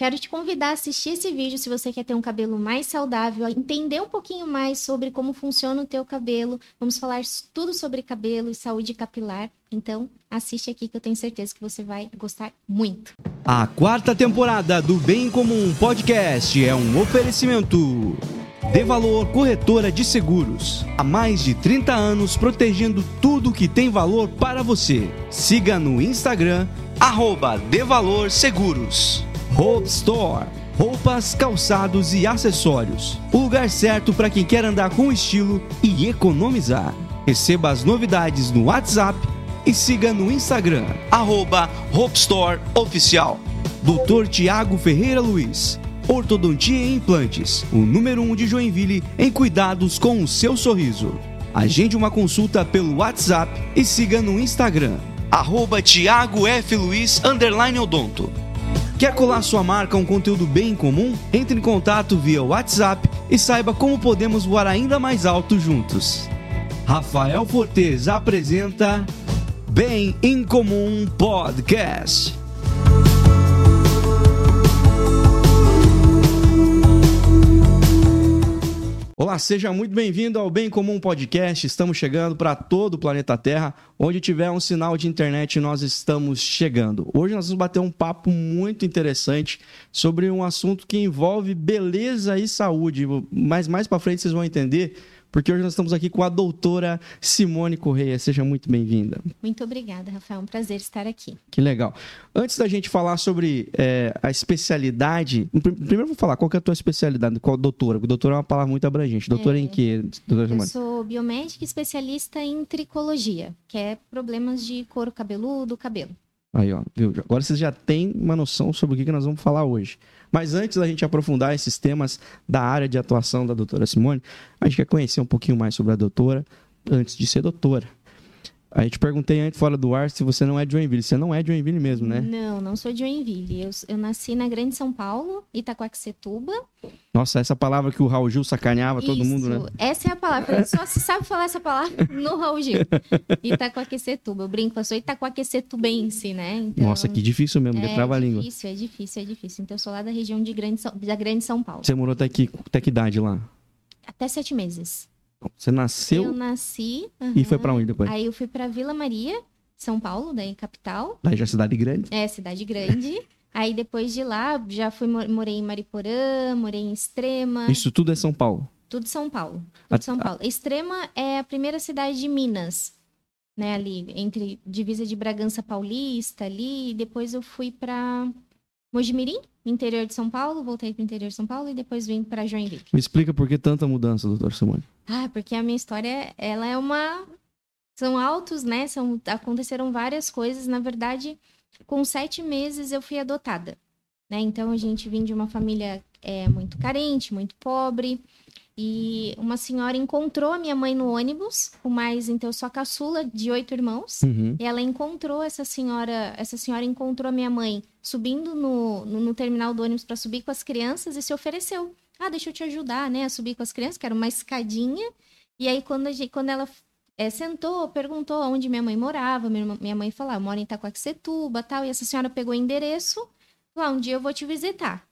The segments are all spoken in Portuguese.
quero te convidar a assistir esse vídeo se você quer ter um cabelo mais saudável, entender um pouquinho mais sobre como funciona o teu cabelo. Vamos falar tudo sobre cabelo e saúde capilar. Então, assiste aqui que eu tenho certeza que você vai gostar muito. A quarta temporada do Bem Comum Podcast é um oferecimento. De Valor Corretora de Seguros. Há mais de 30 anos protegendo tudo que tem valor para você. Siga no Instagram, arroba De Valor Seguros. Hope Store. Roupas, calçados e acessórios. O lugar certo para quem quer andar com estilo e economizar. Receba as novidades no WhatsApp e siga no Instagram, arroba Hope Store Oficial. Dr. Tiago Ferreira Luiz. Ortodontia e Implantes, o número 1 um de Joinville em cuidados com o seu sorriso. Agende uma consulta pelo WhatsApp e siga no Instagram, arroba Tiago F. Luiz, Odonto. Quer colar sua marca a um conteúdo bem comum? Entre em contato via WhatsApp e saiba como podemos voar ainda mais alto juntos. Rafael Fortes apresenta Bem em Comum Podcast. Olá, seja muito bem-vindo ao Bem Comum Podcast. Estamos chegando para todo o planeta Terra. Onde tiver um sinal de internet, nós estamos chegando. Hoje nós vamos bater um papo muito interessante sobre um assunto que envolve beleza e saúde. Mas mais para frente vocês vão entender porque hoje nós estamos aqui com a doutora Simone Correia. Seja muito bem-vinda. Muito obrigada, Rafael. É um prazer estar aqui. Que legal. Antes da gente falar sobre é, a especialidade, primeiro vou falar qual é a tua especialidade, qual doutora? Porque doutora é uma palavra muito abrangente. Doutora é, em quê, doutora Simone? Eu sou biomédica especialista em tricologia, que é problemas de couro cabeludo, cabelo. Aí, ó, viu? Agora vocês já têm uma noção sobre o que nós vamos falar hoje. Mas antes da gente aprofundar esses temas da área de atuação da doutora Simone, a gente quer conhecer um pouquinho mais sobre a doutora antes de ser doutora. A gente perguntei antes, fora do ar, se você não é de Joinville. Você não é de Joinville mesmo, né? Não, não sou de Joinville. Eu, eu nasci na Grande São Paulo, Itacoaxetuba. Nossa, essa palavra que o Raul Gil sacaneava Isso, todo mundo, né? Essa é a palavra. Só se sabe falar essa palavra no Raul Gil. Itacoaquecetuba. Eu brinco, eu sou itacoaquecetubense, né? Então, Nossa, que difícil mesmo, é trava a língua. É difícil, é difícil, é difícil. Então, eu sou lá da região de grande, da Grande São Paulo. Você morou até que, até que idade lá? Até sete meses. Você nasceu? Eu nasci. E foi para onde depois? Aí eu fui para Vila Maria, São Paulo, daí capital. Daí já é cidade grande? É, cidade grande. Aí depois de lá, já fui morei em Mariporã, morei em Extrema. Isso tudo é São Paulo? Tudo São Paulo. Tudo a, São Paulo. A... Extrema é a primeira cidade de Minas, né, ali entre divisa de Bragança Paulista ali, e depois eu fui para Mojimirim, interior de São Paulo, voltei para o interior de São Paulo e depois vim para Joinville. Me explica por que tanta mudança, doutor Simone. Ah, porque a minha história, ela é uma... São altos, né? São... Aconteceram várias coisas. Na verdade, com sete meses eu fui adotada, né? Então, a gente vem de uma família é, muito carente, muito pobre. E uma senhora encontrou a minha mãe no ônibus, com mais, então eu sou a caçula de oito irmãos. Uhum. E ela encontrou essa senhora, essa senhora encontrou a minha mãe subindo no, no, no terminal do ônibus para subir com as crianças e se ofereceu. Ah, deixa eu te ajudar, né, a subir com as crianças, que era uma escadinha. E aí, quando, a gente, quando ela é, sentou, perguntou onde minha mãe morava, minha, mãe falou, ah, eu moro em Itacoaxetuba, tal. E essa senhora pegou o endereço, falou, ah, um dia eu vou te visitar.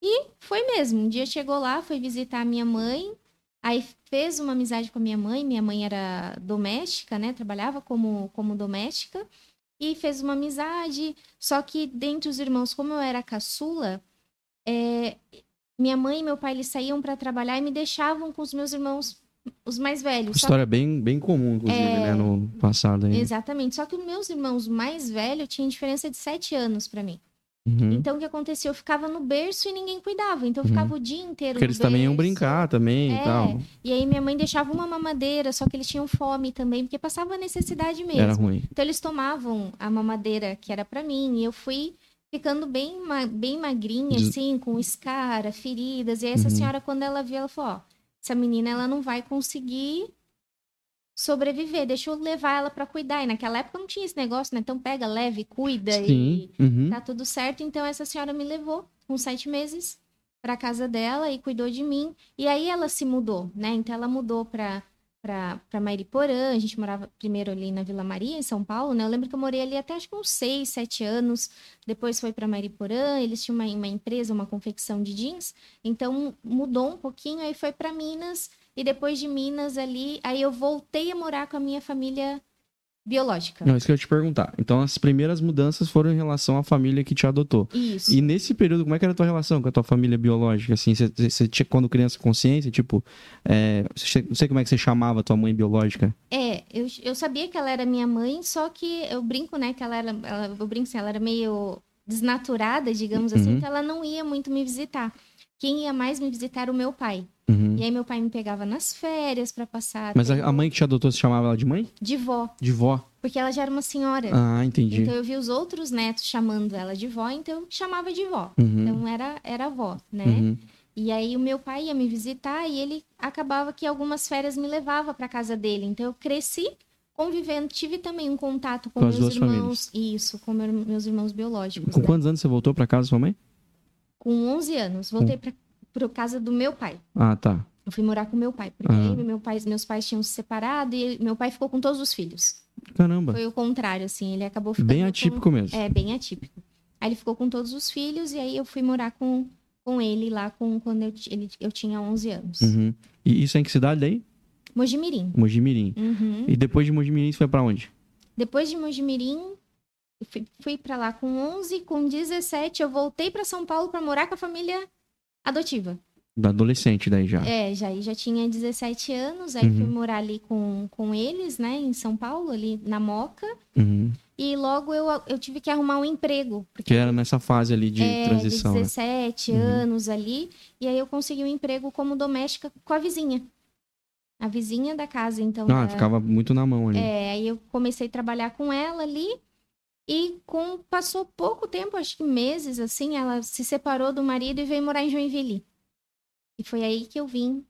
E foi mesmo. Um dia chegou lá, foi visitar a minha mãe. Aí fez uma amizade com a minha mãe. Minha mãe era doméstica, né? Trabalhava como, como doméstica. E fez uma amizade. Só que dentre os irmãos, como eu era caçula, é... minha mãe e meu pai eles saíam para trabalhar e me deixavam com os meus irmãos os mais velhos. História que... bem, bem comum, inclusive, é... né, no passado. Ainda. Exatamente. Só que os meus irmãos mais velhos tinham diferença de sete anos para mim. Uhum. Então, o que aconteceu? Eu ficava no berço e ninguém cuidava. Então, eu ficava uhum. o dia inteiro Porque eles berço. também iam brincar também é. e tal. E aí, minha mãe deixava uma mamadeira, só que eles tinham fome também, porque passava necessidade mesmo. Era ruim. Então, eles tomavam a mamadeira que era para mim. E eu fui ficando bem, bem magrinha, assim, com escara, feridas. E aí, essa uhum. senhora, quando ela viu, ela falou: Ó, essa menina, ela não vai conseguir sobreviver, deixa eu levar ela para cuidar. E naquela época não tinha esse negócio, né? Então pega, leve, cuida Sim. e uhum. tá tudo certo. Então essa senhora me levou com sete meses para casa dela e cuidou de mim. E aí ela se mudou, né? Então ela mudou para para Mairiporã, a gente morava primeiro ali na Vila Maria, em São Paulo, né? Eu lembro que eu morei ali até acho que uns seis, sete anos. Depois foi para Mairiporã, eles tinham uma, uma empresa, uma confecção de jeans, então mudou um pouquinho, aí foi para Minas e depois de Minas ali, aí eu voltei a morar com a minha família biológica. Não, isso que eu ia te perguntar. Então, as primeiras mudanças foram em relação à família que te adotou. Isso. E nesse período, como é que era a tua relação com a tua família biológica? Assim, você, tinha, quando criança, consciência? Tipo, é, você- não sei como é que você chamava a tua mãe biológica. É, eu, eu sabia que ela era minha mãe, só que eu brinco, né, que ela era, ela, eu brinco assim, ela era meio desnaturada, digamos assim, Uhum. que ela não ia muito me visitar. Quem ia mais me visitar era o meu pai. Uhum. E aí meu pai me pegava nas férias pra passar Mas a, a mãe que te adotou, você chamava ela de mãe? de vó, De vó? porque ela já era uma senhora. Ah, entendi. Então eu vi os outros netos chamando ela de vó, então eu chamava de vó. Uhum. Então era era avó, né? Uhum. E aí o meu pai ia me visitar e ele acabava que algumas férias me levava para casa dele. Então eu cresci convivendo, tive também um contato com, Com meus irmãos, isso, com meu- meus irmãos biológicos. Com né? quantos anos você voltou pra casa sua mãe? Com 11 anos, voltei para para casa do meu pai. Ah, tá. Eu fui morar com meu pai, porque aí meu pai, meus pais tinham se separado e meu pai ficou com todos os filhos. Caramba. Foi o contrário, assim, ele acabou ficando Bem com- atípico mesmo. É, bem atípico. Aí ele ficou com todos os filhos e aí eu fui morar com, com ele lá com, quando eu, ele, eu tinha 11 anos. Uhum. E isso é em que cidade daí? Mojimirim. Mojimirim. Uhum. E depois de Mojimirim, você foi pra onde? Depois de Mojimirim, eu fui, fui para lá com 11, com 17 eu voltei para São Paulo para morar com a família adotiva. Da adolescente daí já. É, já já tinha 17 anos, aí Uhum. fui morar ali com, com eles, né, em São Paulo, ali na Moca. Uhum. E logo eu, eu tive que arrumar um emprego. Porque Que era nessa fase ali de é, transição, de né? 17 Uhum. anos ali. E aí eu consegui um emprego como doméstica com a vizinha. A vizinha da casa, então. Ah, da- ficava muito na mão ali. É, aí eu comecei a trabalhar com ela ali. E com passou pouco tempo, acho que meses, assim, ela se separou do marido e veio morar em Joinville. E foi aí que eu vim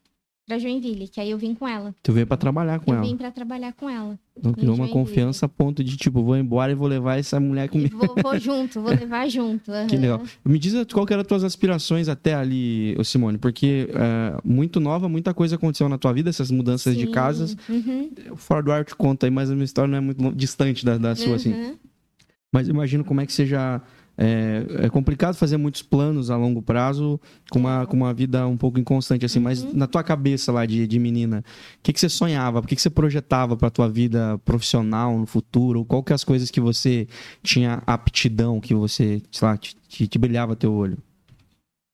pra Joinville, que aí eu vim com ela. Tu veio pra trabalhar com eu ela. vim pra trabalhar com ela. Então criou uma confiança a ponto de, tipo, vou embora e vou levar essa mulher comigo. vou, vou junto, vou levar junto. Que aham. legal. Me diz qual que eram as tuas aspirações até ali, Simone, porque é, muito nova, muita coisa aconteceu na tua vida, essas mudanças de Sim, casas. uhum, Fora do ar te conta aí, mas a minha história não é muito distante da, da sua, assim. Mas imagino como é que seja. É, é complicado fazer muitos planos a longo prazo com uma, com uma vida um pouco inconstante, assim. Mas Uhum. na tua cabeça lá de, de menina, o que, que você sonhava? O que, que você projetava pra tua vida profissional no futuro? Qual que é as coisas que você tinha aptidão, que você, sei lá, te, te, te brilhava teu olho?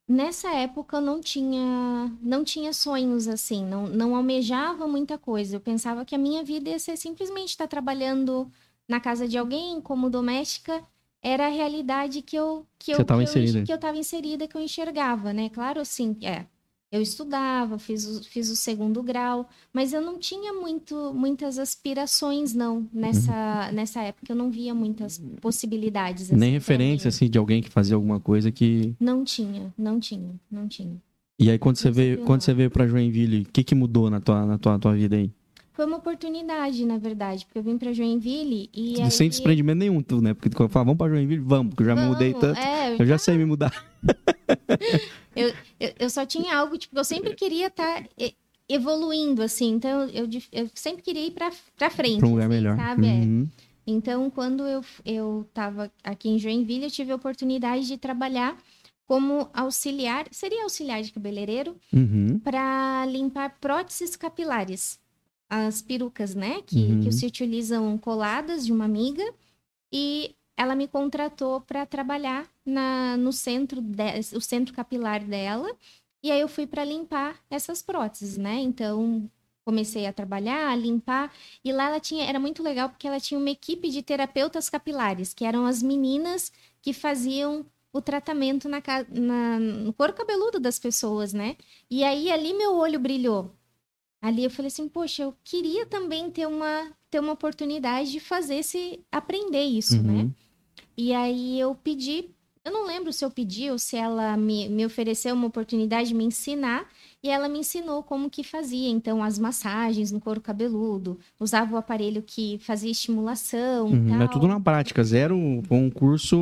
Nessa época eu não tinha, não tinha sonhos assim, não, não almejava muita coisa. Eu pensava que a minha vida ia ser simplesmente estar trabalhando na casa de alguém como doméstica. Era a realidade que eu que eu Você tava que eu, que eu estava inserida, que eu enxergava, né? Claro, assim, é. Eu estudava, fiz o, fiz o segundo grau, mas eu não tinha muito, muitas aspirações, não. Nessa, nessa época eu não via muitas possibilidades. assim, Uhum. Nem referência, assim, de alguém que fazia alguma coisa que. Não tinha, não tinha, não tinha. E aí, quando você veio, quando você veio pra Joinville, o que, que mudou na tua, na tua, tua vida aí? Foi uma oportunidade, na verdade, porque eu vim pra Joinville e aí... Sem desprendimento nenhum, tu, né? Porque quando eu falo, vamos pra Joinville, vamos, porque eu já me mudei Vamos, tanto. É, Eu já sei me mudar. eu, eu só tinha algo, tipo, eu sempre queria estar evoluindo, assim, então eu, eu sempre queria ir pra, pra frente, Pra um lugar assim, melhor. sabe? É. Uhum. Então, quando eu, eu tava aqui em Joinville, eu tive a oportunidade de trabalhar como auxiliar, seria auxiliar de cabeleireiro, Uhum. para limpar próteses capilares. As perucas, né? Que, Uhum. que se utilizam coladas de uma amiga. E ela me contratou para trabalhar na, no centro, de, o centro capilar dela. E aí eu fui para limpar essas próteses, né? Então comecei a trabalhar, a limpar. E lá ela tinha, era muito legal porque ela tinha uma equipe de terapeutas capilares, que eram as meninas que faziam o tratamento na, na- no couro cabeludo das pessoas, né? E aí ali meu olho brilhou. Ali eu falei assim, poxa, eu queria também ter uma ter uma oportunidade de fazer esse aprender isso, Uhum. né? E aí eu pedi, eu não lembro se eu pedi ou se ela me, me ofereceu uma oportunidade de me ensinar, e ela me ensinou como que fazia, então as massagens no couro cabeludo, usava o aparelho que fazia estimulação, Uhum. É tudo na prática, zero um curso.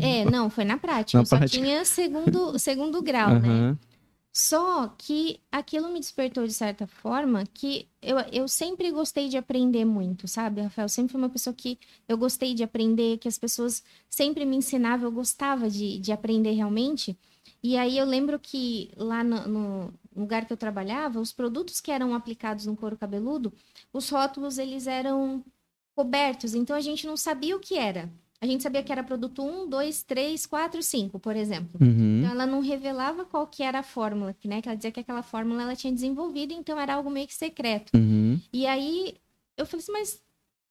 É, não, foi na prática. Na só prática. tinha segundo, segundo grau, né? Só que aquilo me despertou de certa forma que eu, eu sempre gostei de aprender muito, sabe, Rafael? Sempre fui uma pessoa que eu gostei de aprender, que as pessoas sempre me ensinavam, eu gostava de, de aprender realmente. E aí eu lembro que lá no, no lugar que eu trabalhava, os produtos que eram aplicados no couro cabeludo, os rótulos eles eram cobertos, então a gente não sabia o que era. A gente sabia que era produto 1, 2, 3, 4, 5, por exemplo. Uhum. Então ela não revelava qual que era a fórmula, né? Que ela dizia que aquela fórmula ela tinha desenvolvido, então era algo meio que secreto. Uhum. E aí eu falei assim, mas,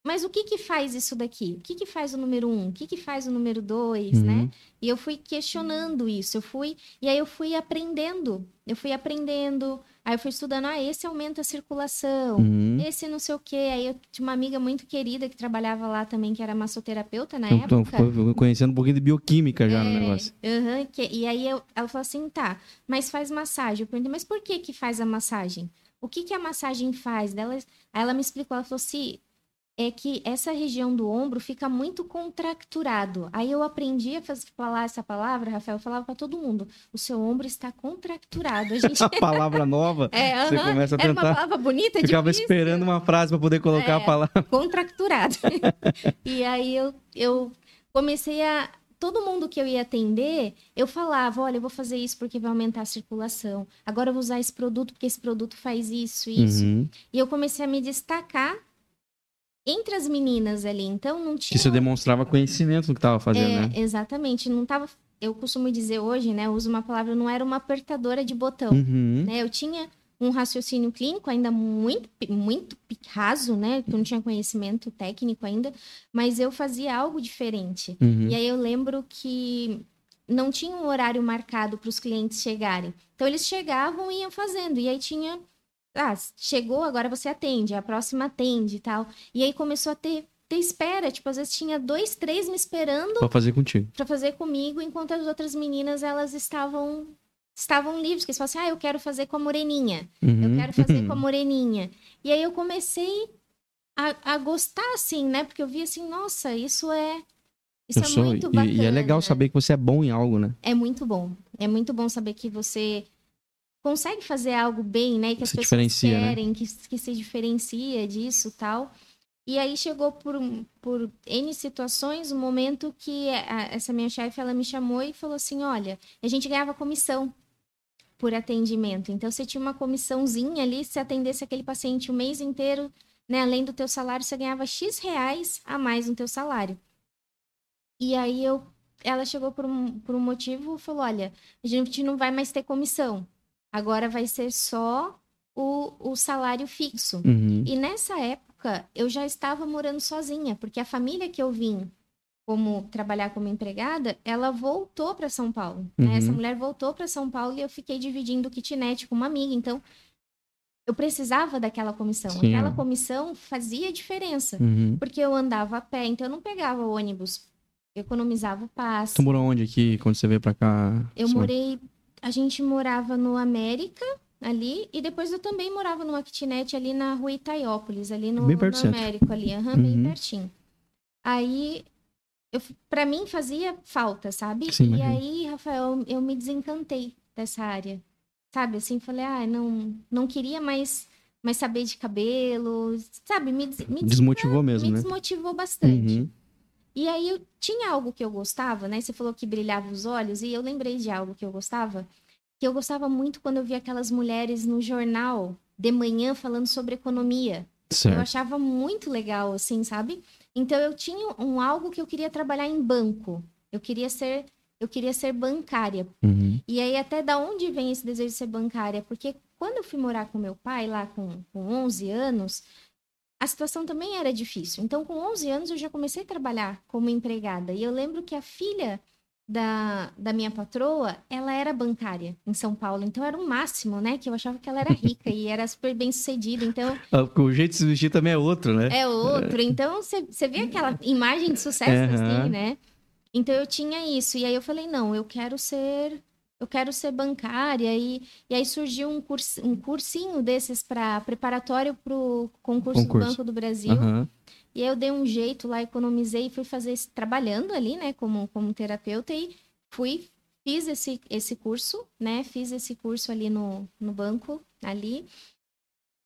mas o que que faz isso daqui? O que que faz o número 1? O que que faz o número 2, Uhum. né? E eu fui questionando isso, eu fui, e aí eu fui aprendendo. Eu fui aprendendo, aí eu fui estudando, ah, esse aumenta a circulação. Uhum. Esse não sei o quê. Aí eu tinha uma amiga muito querida que trabalhava lá também, que era massoterapeuta na Então, época. foi conhecendo um pouquinho de bioquímica já no É, negócio. aham, que- e aí eu- ela falou assim, tá, mas faz massagem. Eu perguntei, mas por que que faz a massagem? O que que a massagem faz? Dela, aí ela me explicou, ela falou assim, é que essa região do ombro fica muito contracturado. Aí eu aprendi a falar essa palavra, Rafael, eu falava pra todo mundo, o seu ombro está contracturado. A gente... A palavra nova, É, você aham, começa a era uma tentar. palavra bonita, Ficava difícil esperando uma frase para poder colocar a É. palavra. contracturado. e aí eu, eu comecei a. Todo mundo que eu ia atender, eu falava: olha, eu vou fazer isso porque vai aumentar a circulação. Agora eu vou usar esse produto porque esse produto faz isso, isso. Uhum. E eu comecei a me destacar entre as meninas ali. Então não tinha. Que você demonstrava conhecimento no que tava fazendo, É, né? Exatamente. Não tava. Eu costumo dizer hoje, né? Eu uso uma palavra, não era uma apertadora de botão Uhum. né? Eu tinha um raciocínio clínico ainda muito, muito raso, né? Que eu não tinha conhecimento técnico ainda, mas eu fazia algo diferente. Uhum. E aí eu lembro que não tinha um horário marcado para os clientes chegarem. Então eles chegavam e iam fazendo. E aí tinha. Ah, chegou, agora você atende, a próxima atende e tal. E aí começou a ter, ter espera. Tipo, às vezes tinha dois, três me esperando Pra fazer contigo. para fazer comigo, enquanto as outras meninas elas estavam estavam livres, que eles falavam assim: "Ah, eu quero fazer com a moreninha. Uhum. Eu quero fazer com a moreninha". E aí eu comecei a, a gostar assim, né? Porque eu vi assim, nossa, isso é isso Eu é sou- muito e- bacana. E, é legal saber que você é bom em algo, né? É muito bom. É muito bom saber que você consegue fazer algo bem, né? Que as Se pessoas né? querem, que, que se diferencia disso tal. E aí chegou por, por N situações um momento que a- essa minha chefe ela me chamou e falou assim: olha, a gente ganhava comissão por atendimento. Então você tinha uma comissãozinha ali, se atendesse aquele paciente o mês inteiro, né? Além do teu salário, você ganhava X reais a mais no teu salário. E aí eu, ela chegou por um, por um motivo e falou: olha, a gente não vai mais ter comissão. Agora vai ser só o, o salário fixo. Uhum. E nessa época, eu já estava morando sozinha, porque a família que eu vim como trabalhar como empregada, ela voltou para São Paulo. né? Uhum. Essa mulher voltou para São Paulo e eu fiquei dividindo o kitnet com uma amiga. Então, eu precisava daquela comissão. Sim, Aquela é. comissão fazia diferença, Uhum. porque eu andava a pé, então eu não pegava ônibus, economizava o passe. Tu morou onde aqui quando você veio pra cá? Eu Só- morei. A gente morava no América, ali, e depois eu também morava numa kitnet ali na rua Itaiópolis, ali no, Bem perto no. Américo, ali, bem Uhum. pertinho. Aí, eu, pra mim fazia falta, sabe? Sim, e aí, Rafael, eu me desencantei dessa área. Sabe, assim, falei, ah, não, não queria mais, mais saber de cabelo, sabe? Me, me, des- Desmotivou mesmo, me né? desmotivou bastante. Uhum. E aí eu tinha algo que eu gostava, né? Você falou que brilhava os olhos, e eu lembrei de algo que eu gostava. Que eu gostava muito quando eu via aquelas mulheres no jornal de manhã falando sobre economia. Eu Certo. achava muito legal, assim, sabe? Então eu tinha um algo que eu queria trabalhar em banco. Eu queria ser, eu queria ser bancária. Uhum. E aí até da onde vem esse desejo de ser bancária? Porque quando eu fui morar com meu pai lá com, com 11 anos, a situação também era difícil. Então com 11 anos eu já comecei a trabalhar como empregada. E eu lembro que a filha da, da minha patroa, ela era bancária em São Paulo. Então era o máximo, né? Que eu achava que ela era rica e era super bem sucedida. Então Ah, O jeito de se vestir também é outro, né? é outro. Então, você vê aquela imagem de sucesso, Aham. assim, né? Então, eu tinha isso. E aí, eu falei, não, eu quero ser... Eu quero ser bancária. E, e aí, surgiu um, curso, um cursinho desses para preparatório para o concurso, Concurso. do Banco do Brasil. Aham. E aí, eu dei um jeito lá, economizei e fui fazer... esse- Trabalhando ali, né? Como, como terapeuta. E fui fiz esse, esse curso, né? Fiz esse curso ali no, no banco, ali,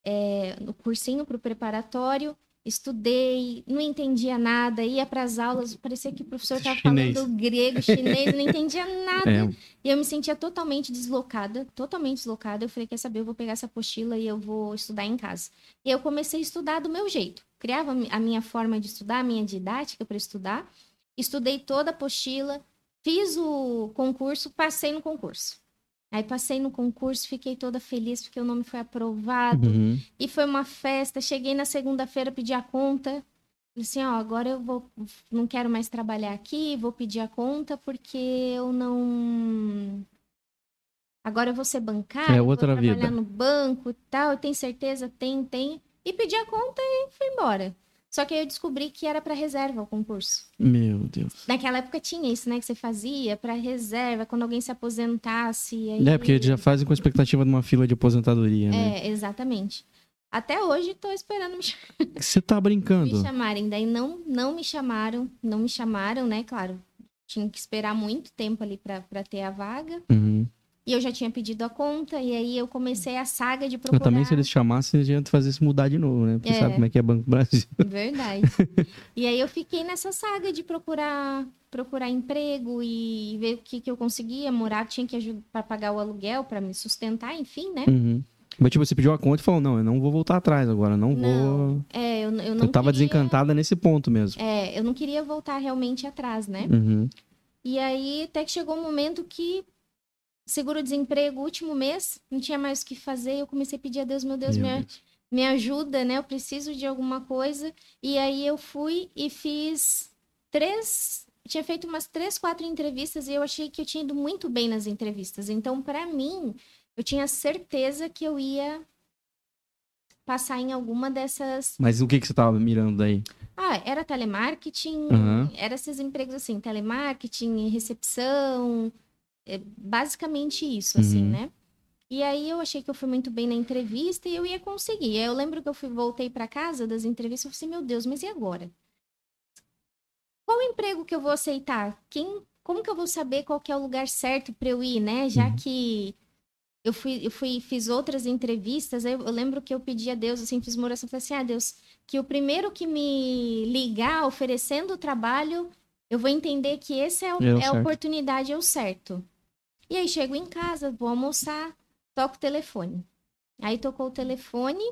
é, no cursinho para o preparatório. Estudei, não entendia nada, ia para as aulas, parecia que o professor estava falando grego, chinês, não entendia nada. É. E eu me sentia totalmente deslocada, totalmente deslocada. Eu falei, quer saber, eu vou pegar essa apostila e eu vou estudar em casa. E eu comecei a estudar do meu jeito. Criava a minha forma de estudar, a minha didática para estudar. Estudei toda a apostila, fiz o concurso, passei no concurso. Aí passei no concurso, fiquei toda feliz porque o nome foi aprovado. Uhum. E foi uma festa. Cheguei na segunda-feira, pedi a conta. Falei assim, ó, agora eu vou, não quero mais trabalhar aqui, vou pedir a conta porque eu não. Agora eu vou ser bancário, é outra vou trabalhar vida. no banco e tal. Eu tenho certeza, tem, tem. E pedi a conta e fui embora. Só que aí eu descobri que era para reserva o concurso. Meu Deus. Naquela época tinha isso, né? Que você fazia para reserva, quando alguém se aposentasse. Aí... É, porque eles já fazem com a expectativa de uma fila de aposentadoria, né? É, exatamente. Até hoje tô esperando me chamarem. Você tá brincando? Me chamarem. Daí não, não me chamaram, não me chamaram, né? Claro, tinha que esperar muito tempo ali para ter a vaga. Uhum. E eu já tinha pedido a conta, e aí eu comecei a saga de procurar... Eu também, se eles chamassem, a gente fazer isso mudar de novo, né? Porque é. sabe como é que é Banco Brasil. Verdade. e aí eu fiquei nessa saga de procurar procurar emprego e ver o que, que eu conseguia morar, tinha que ajudar para pagar o aluguel, para me sustentar, enfim, né? Uhum. Mas, tipo, você pediu a conta e falou, não, eu não vou voltar atrás agora, não, não vou... É, eu, eu não Eu tava queria... desencantada nesse ponto mesmo. É, eu não queria voltar realmente atrás, né? Uhum. E aí, até que chegou um momento que seguro-desemprego, último mês, não tinha mais o que fazer. Eu comecei a pedir a Deus, meu Deus, meu me, Deus. me ajuda, né? Eu preciso de alguma coisa. E aí eu fui e fiz três. Tinha feito umas três, quatro entrevistas e eu achei que eu tinha ido muito bem nas entrevistas. Então, para mim, eu tinha certeza que eu ia passar em alguma dessas. Mas o que, que você estava mirando daí? Ah, era telemarketing, uhum. era esses empregos assim, telemarketing, recepção, é basicamente isso, assim, uhum. né? E aí eu achei que eu fui muito bem na entrevista e eu ia conseguir. Aí eu lembro que eu fui, voltei para casa das entrevistas e falei assim, meu Deus, mas e agora? Qual emprego que eu vou aceitar? Quem, como que eu vou saber qual que é o lugar certo para eu ir, né? Já uhum. que eu fui, eu fui, fiz outras entrevistas, eu, eu, lembro que eu pedi a Deus, assim, fiz uma oração, falei assim, ah, Deus, que o primeiro que me ligar oferecendo o trabalho, eu vou entender que esse é, o, é, é a oportunidade, é o certo. E aí chego em casa, vou almoçar, toco o telefone. Aí tocou o telefone,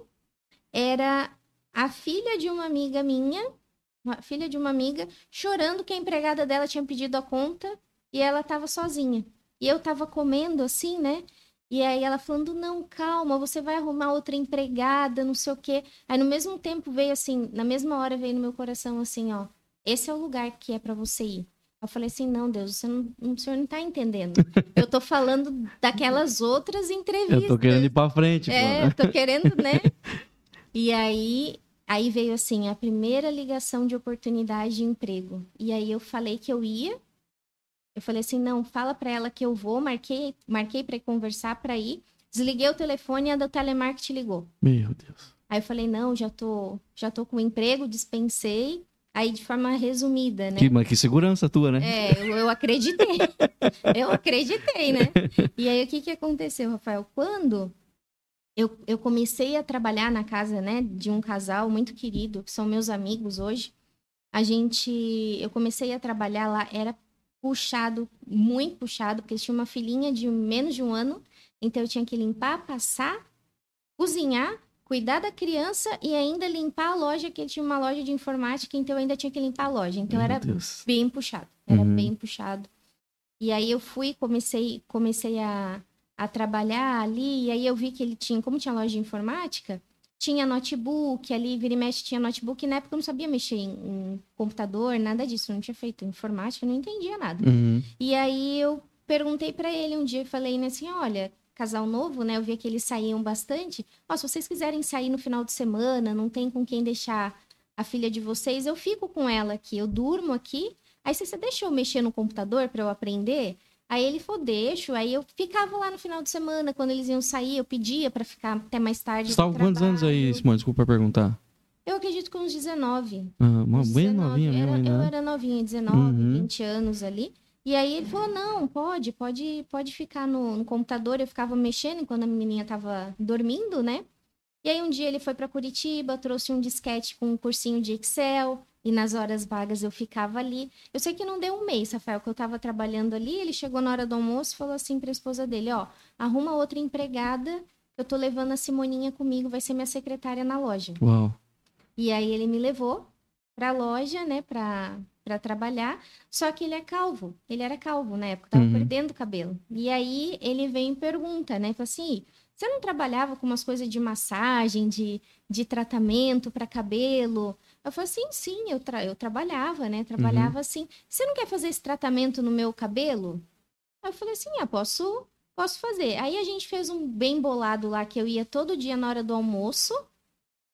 era a filha de uma amiga minha, uma filha de uma amiga, chorando que a empregada dela tinha pedido a conta e ela estava sozinha. E eu estava comendo assim, né? E aí ela falando, não, calma, você vai arrumar outra empregada, não sei o quê. Aí no mesmo tempo veio assim, na mesma hora veio no meu coração assim, ó, esse é o lugar que é para você ir. Eu falei assim, não, Deus, você não, o senhor não tá entendendo. Eu tô falando daquelas outras entrevistas. Eu tô querendo ir pra frente, É, eu tô querendo, né? E aí, aí veio assim, a primeira ligação de oportunidade de emprego. E aí eu falei que eu ia. Eu falei assim, não, fala para ela que eu vou, marquei, marquei para conversar para ir. Desliguei o telefone e a do telemarketing ligou. Meu Deus. Aí eu falei, não, já tô, já tô com emprego, dispensei. Aí, de forma resumida, né? Que, mas que segurança tua, né? É, eu, eu acreditei. eu acreditei, né? E aí, o que, que aconteceu, Rafael? Quando eu, eu comecei a trabalhar na casa, né, de um casal muito querido, que são meus amigos hoje, a gente... Eu comecei a trabalhar lá, era puxado, muito puxado, porque eles tinham uma filhinha de menos de um ano, então eu tinha que limpar, passar, cozinhar cuidar da criança e ainda limpar a loja, que ele tinha uma loja de informática, então eu ainda tinha que limpar a loja. Então Meu era Deus. bem puxado. Era Uhum. bem puxado. E aí eu fui, comecei, comecei a, a trabalhar ali, e aí eu vi que ele tinha, como tinha loja de informática, tinha notebook, ali vira e mexe tinha notebook, e na época eu não sabia mexer em, em computador, nada disso, não tinha feito informática, não entendia nada. Uhum. E aí eu perguntei pra ele um dia, eu falei né, assim, olha, casal novo, né? Eu via que eles saíam bastante. Ó, se vocês quiserem sair no final de semana, não tem com quem deixar a filha de vocês, eu fico com ela aqui, eu durmo aqui. Aí você deixa eu mexer no computador para eu aprender? Aí ele falou, deixo. Aí eu ficava lá no final de semana, quando eles iam sair, eu pedia para ficar até mais tarde. Você estava com quantos anos aí, Simone? Desculpa perguntar. Eu acredito com uns 19. Ah, uma bem novinha era, mesmo, Eu né? era novinha, 19, Uhum. 20 anos ali. E aí ele falou: não, pode, pode, pode ficar no, no computador. Eu ficava mexendo enquanto a menininha tava dormindo, né? E aí um dia ele foi para Curitiba, trouxe um disquete com um cursinho de Excel, e nas horas vagas eu ficava ali. Eu sei que não deu um mês, Rafael, que eu tava trabalhando ali, ele chegou na hora do almoço e falou assim para a esposa dele, ó, arruma outra empregada, eu tô levando a Simoninha comigo, vai ser minha secretária na loja. Uau. E aí ele me levou pra loja, né, pra, pra trabalhar, só que ele é calvo, ele era calvo na época, tava Uhum. perdendo cabelo. E aí ele vem e pergunta, né, fala assim, você não trabalhava com umas coisas de massagem, de, de tratamento para cabelo? Eu falei assim, sim, eu, tra eu trabalhava, né? Trabalhava assim. Você não quer fazer esse tratamento no meu cabelo? Eu falei assim, ah, posso, posso fazer. Aí a gente fez um bem bolado lá que eu ia todo dia na hora do almoço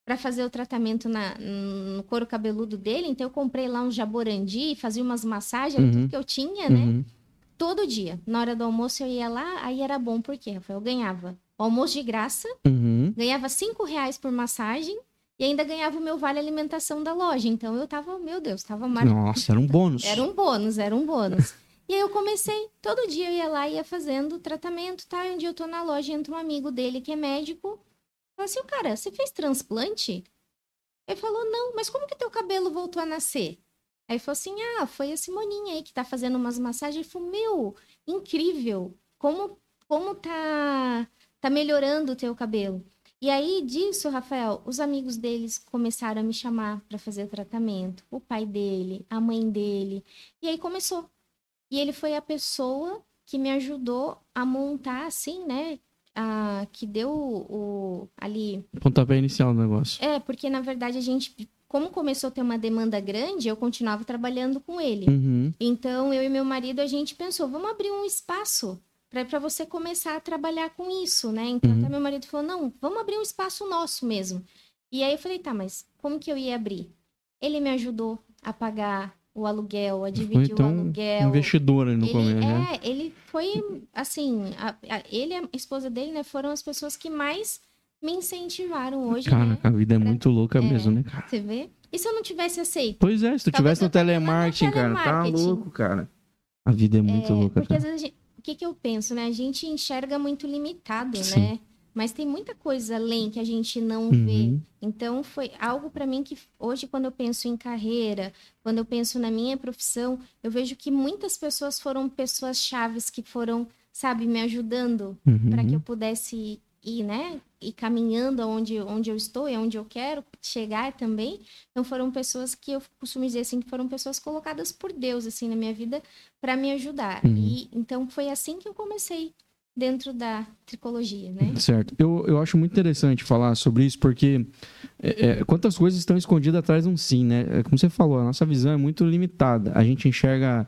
para fazer o tratamento na, no couro cabeludo dele. Então eu comprei lá um jaborandi, fazia umas massagens, Uhum. tudo que eu tinha, né? Uhum. Todo dia. Na hora do almoço eu ia lá, aí era bom, porque Rafael, eu ganhava almoço de graça, Uhum. ganhava cinco reais por massagem e ainda ganhava o meu vale alimentação da loja. Então eu tava, meu Deus, tava maravilhoso. Nossa, era um bônus. Era um bônus, era um bônus. E aí eu comecei, todo dia eu ia lá e ia fazendo tratamento, tá? E um dia eu tô na loja, entra um amigo dele que é médico, fala assim, cara, você fez transplante? Ele falou, não, mas como que teu cabelo voltou a nascer? Aí falou assim, ah, foi a Simoninha aí que tá fazendo umas massagens. Ele falou, meu, incrível, como, como tá, tá melhorando o teu cabelo. E aí disso, Rafael, os amigos deles começaram a me chamar para fazer tratamento. O pai dele, a mãe dele. E aí começou. E ele foi a pessoa que me ajudou a montar, assim, né? Que deu o, o- ali. Pontapé inicial do negócio. É, porque na verdade a gente, como começou a ter uma demanda grande, eu continuava trabalhando com ele. Uhum. Então, eu e meu marido, a gente pensou, vamos abrir um espaço para você começar a trabalhar com isso, né? Então, Uhum. até meu marido falou, não, vamos abrir um espaço nosso mesmo. E aí eu falei, tá, mas como que eu ia abrir? Ele me ajudou a pagar o aluguel, a dividir então o aluguel. investidor no Ele, começo, né? é, ele foi, assim, a- a- ele e a esposa dele, né, foram as pessoas que mais me incentivaram hoje, Cara, né? a vida é pra- muito louca é. mesmo, né, cara? Você vê? E se eu não tivesse aceito? Pois é, se tu Talvez tivesse no lá no telemarketing, cara, tá telemarketing. louco, cara. A vida é muito É, louca, porque cara. às vezes, gente- o que, que eu penso, né? A gente enxerga muito limitado, Sim. né? Mas tem muita coisa além que a gente não Uhum. vê. Então, foi algo para mim que hoje, quando eu penso em carreira, quando eu penso na minha profissão, eu vejo que muitas pessoas foram pessoas chaves que foram, sabe, me ajudando Uhum. para que eu pudesse ir, né? Ir caminhando aonde, onde eu estou e aonde eu quero chegar também. Então foram pessoas que eu costumo dizer assim que foram pessoas colocadas por Deus assim na minha vida para me ajudar. Uhum. E então foi assim que eu comecei dentro da tricologia, né? Certo. Eu, eu acho muito interessante falar sobre isso, porque é, é, quantas coisas estão escondidas atrás de um sim, né? É, Como você falou, a nossa visão é muito limitada. A gente enxerga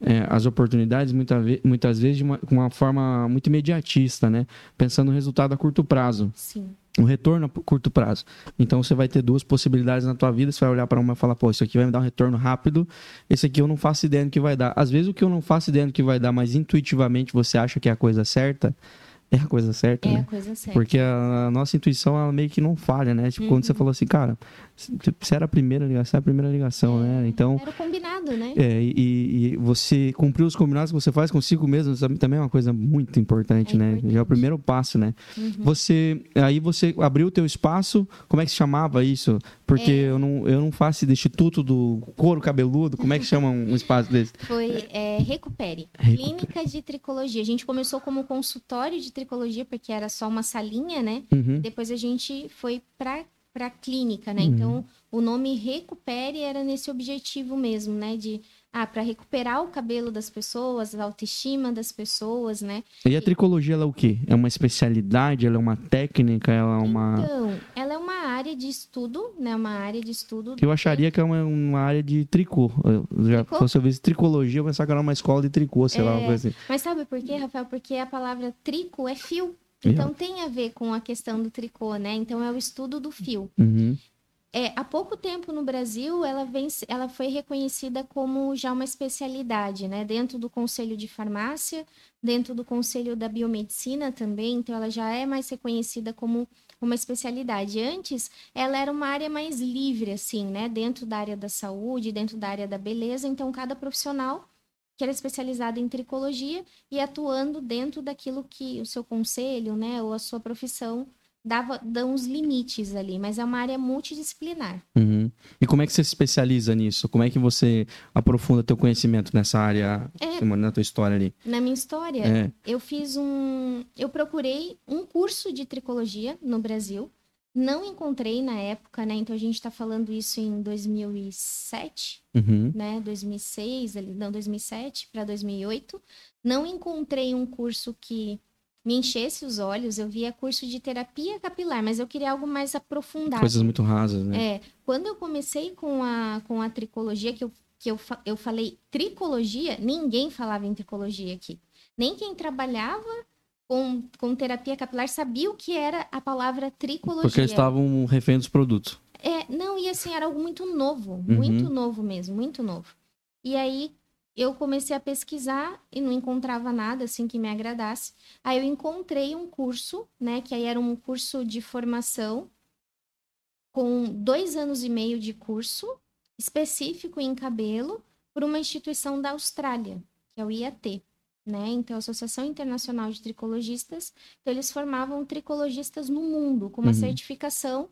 é, as oportunidades muita ve- muitas vezes de uma, com uma forma muito imediatista, né? Pensando no resultado a curto prazo. Sim. Um retorno a curto prazo. Então você vai ter duas possibilidades na tua vida, você vai olhar para uma e falar, pô, isso aqui vai me dar um retorno rápido, esse aqui eu não faço ideia do que vai dar. Às vezes o que eu não faço ideia do que vai dar, mas intuitivamente você acha que é a coisa certa, é a coisa certa, É né? a coisa certa. Porque a, nossa intuição, ela meio que não falha, né? Tipo, quando você Uhum. falou assim, cara, você era a primeira ligação, é a primeira ligação, né? Então, Era o combinado, né? é, e, e você cumprir os combinados que você faz consigo mesmo também é uma coisa muito importante, É né? Já é o importante. primeiro passo, né? Uhum. Você aí você abriu o teu espaço, como é que se chamava isso? Porque É. eu não eu não faço do Instituto do Couro Cabeludo, como é que chama um espaço desse? Foi é, Recupere, Recupere. Clínica de Tricologia. A gente começou como consultório de tricologia, porque era só uma salinha, né? Uhum. Depois a gente foi para para clínica, né? Uhum. Então, o nome Recupere era nesse objetivo mesmo, né? De ah, para recuperar o cabelo das pessoas, a autoestima das pessoas, né? E a tricologia ela é o quê? É uma especialidade, ela é uma técnica, ela é uma Então, ela é uma área de estudo, né? Uma área de estudo. que eu acharia que é uma, uma área de tricô. Eu já Tricô? se eu visse tricologia, eu pensava que era uma escola de tricô, sei lá, uma É. coisa assim. Mas sabe por quê, Rafael? Porque a palavra trico é fio. Então tem a ver com a questão do tricô, né? Então é o estudo do fio. Uhum. É, há pouco tempo no Brasil, ela, vem, ela foi reconhecida como já uma especialidade, né? Dentro do Conselho de Farmácia, dentro do Conselho da Biomedicina também, então ela já é mais reconhecida como uma especialidade. Antes, ela era uma área mais livre, assim, né? Dentro da área da saúde, dentro da área da beleza, então cada profissional que era especializada em tricologia e atuando dentro daquilo que o seu conselho, né, ou a sua profissão dava dão os limites ali, mas é uma área multidisciplinar. Uhum. E como é que você se especializa nisso? Como é que você aprofunda teu conhecimento nessa área, É. Na tua história ali? Na minha história, É. eu fiz um. Eu procurei um curso de tricologia no Brasil. Não encontrei na época, né? Então a gente está falando isso em 2007, Uhum. né? 2006, ali- não, 2007 para 2008. Não encontrei um curso que me enchesse os olhos. Eu via curso de terapia capilar, mas eu queria algo mais aprofundado. Coisas muito rasas, né? É, quando eu comecei com a, com a tricologia, que, eu, que eu, eu falei tricologia, ninguém falava em tricologia aqui. Nem quem trabalhava com, com terapia capilar sabia o que era a palavra tricologia. Porque eles estavam refém dos produtos. É, não, e assim, era algo muito novo, Uhum. muito novo mesmo, muito novo. E aí eu comecei a pesquisar e não encontrava nada assim que me agradasse. Aí eu encontrei um curso, né, que aí era um curso de formação com dois anos e meio de curso específico em cabelo por uma instituição da Austrália, que é o IAT. Né? Então, a Associação Internacional de Tricologistas, então eles formavam tricologistas no mundo, com uma Uhum. certificação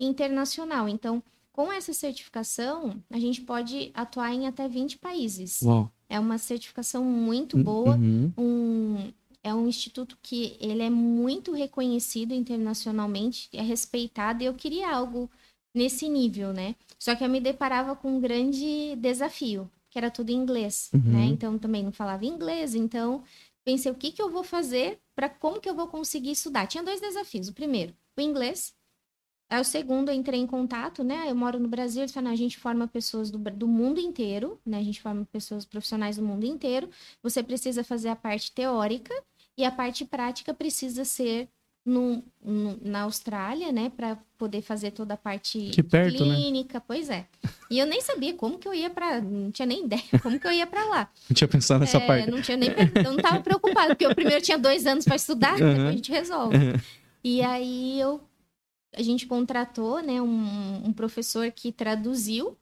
internacional. Então, com essa certificação, a gente pode atuar em até 20 países. Uau. É uma certificação muito boa, Uhum. um, é um instituto que ele é muito reconhecido internacionalmente, é respeitado, e eu queria algo nesse nível, né? Só que eu me deparava com um grande desafio, que era tudo em inglês, Uhum. né? Então também não falava inglês, então pensei o que que eu vou fazer para como que eu vou conseguir estudar. Tinha dois desafios. O primeiro, o inglês. Aí o segundo, eu entrei em contato, né? Eu moro no Brasil, eles falaram, "Não, a gente forma pessoas do, do mundo inteiro, né? A gente forma pessoas profissionais do mundo inteiro. Você precisa fazer a parte teórica e a parte prática precisa ser no, no- na Austrália, né? Para poder fazer toda a parte perto, né? clínica. Pois é. E eu nem sabia como que eu ia para, não tinha nem ideia como que eu ia para lá. Não tinha pensado nessa É, parte. Não tinha nem, eu não tava preocupada, porque eu primeiro tinha dois anos para estudar, Uhum. depois a gente resolve. E aí eu a gente contratou, né, um, um professor que traduziu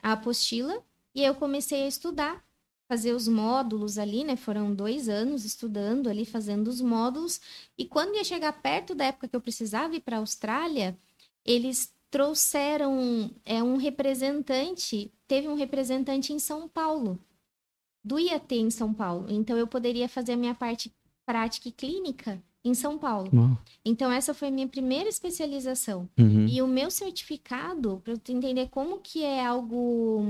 a apostila e aí eu comecei a estudar, fazer os módulos ali, né? Foram dois anos estudando ali, fazendo os módulos. E quando ia chegar perto da época que eu precisava ir para a Austrália, eles trouxeram é, um representante, teve um representante em São Paulo, do IAT em São Paulo. Então eu poderia fazer a minha parte prática e clínica em São Paulo. Então, essa foi a minha primeira especialização. Uhum. E o meu certificado, para tu entender como que é algo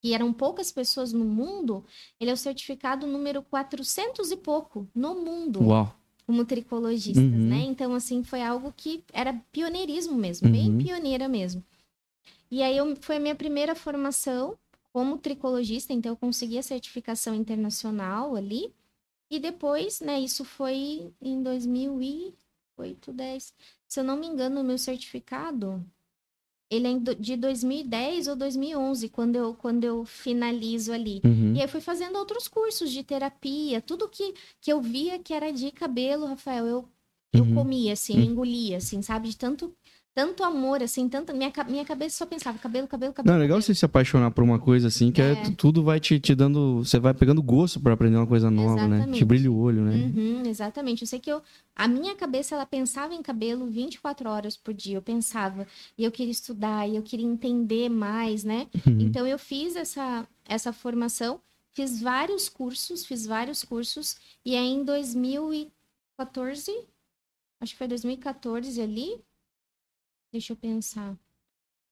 que eram poucas pessoas no mundo, ele é o certificado número 400 e pouco no mundo, Uau. Como tricologistas, Uhum. né? Então, assim, foi algo que era pioneirismo mesmo, bem Uhum. pioneira mesmo. E aí, eu, foi a minha primeira formação como tricologista, então eu consegui a certificação internacional ali. E depois, né, isso foi em 2008, 10. Se eu não me engano, o meu certificado, ele é de 2010 ou 2011, quando eu, quando eu finalizo ali. Uhum. E aí fui fazendo outros cursos de terapia, tudo que, que eu via que era de cabelo, Rafael, eu, eu Uhum. comia, assim, Uhum. engolia, assim, sabe? De tanto, tanto amor, assim, tanto... Minha, minha cabeça só pensava cabelo, cabelo, cabelo. Não, é legal cabelo. você se apaixonar por uma coisa assim, que é. É. tudo vai te, te dando. Você vai pegando gosto pra aprender uma coisa nova, né? Te Exatamente. brilha o olho, né? Uhum, exatamente. Eu sei que eu, a minha cabeça, ela pensava em cabelo 24 horas por dia. Eu pensava, e eu queria estudar, e eu queria entender mais, né? Uhum. Então, eu fiz essa, essa formação, fiz vários cursos, fiz vários cursos, e aí em 2014, acho que foi 2014 ali, deixa eu pensar.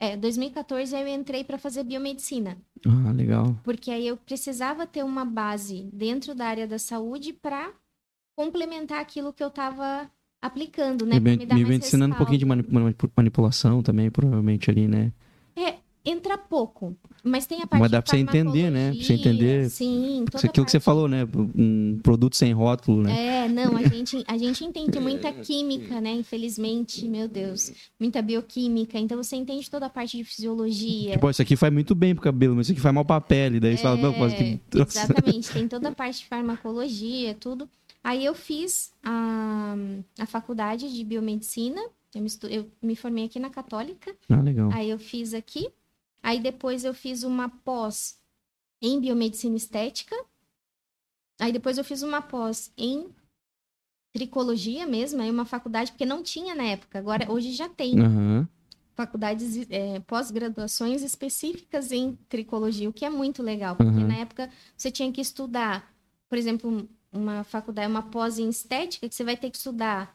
É, 2014 aí eu entrei para fazer biomedicina Ah, legal. porque aí eu precisava ter uma base dentro da área da saúde para complementar aquilo que eu estava aplicando, né? me me bem ensinando um pouquinho de manipulação também, provavelmente ali, né? Entra pouco, mas tem a parte Mas dá pra você entender, né? Pra você entender- Sim, toda aquilo que você falou, né? Um produto sem rótulo, né? É, não, a gente, a gente entende muita química, né? Infelizmente, meu Deus. Muita bioquímica. Então você entende toda a parte de fisiologia. Tipo, isso aqui faz muito bem pro cabelo, mas isso aqui faz mal pra pele. Daí você fala, não, mas que. É, Exatamente, tem toda a parte de farmacologia, tudo. Aí eu fiz a, a faculdade de biomedicina, eu estu- eu me formei aqui na Católica, Ah, legal. aí eu fiz aqui, aí depois eu fiz uma pós em biomedicina estética. Aí depois eu fiz uma pós em tricologia mesmo, aí uma faculdade, porque não tinha na época, agora hoje já tem. Aham. Faculdades, é, pós-graduações específicas em tricologia, o que é muito legal, porque Uhum. na época você tinha que estudar, por exemplo, uma faculdade, uma pós em estética, que você vai ter que estudar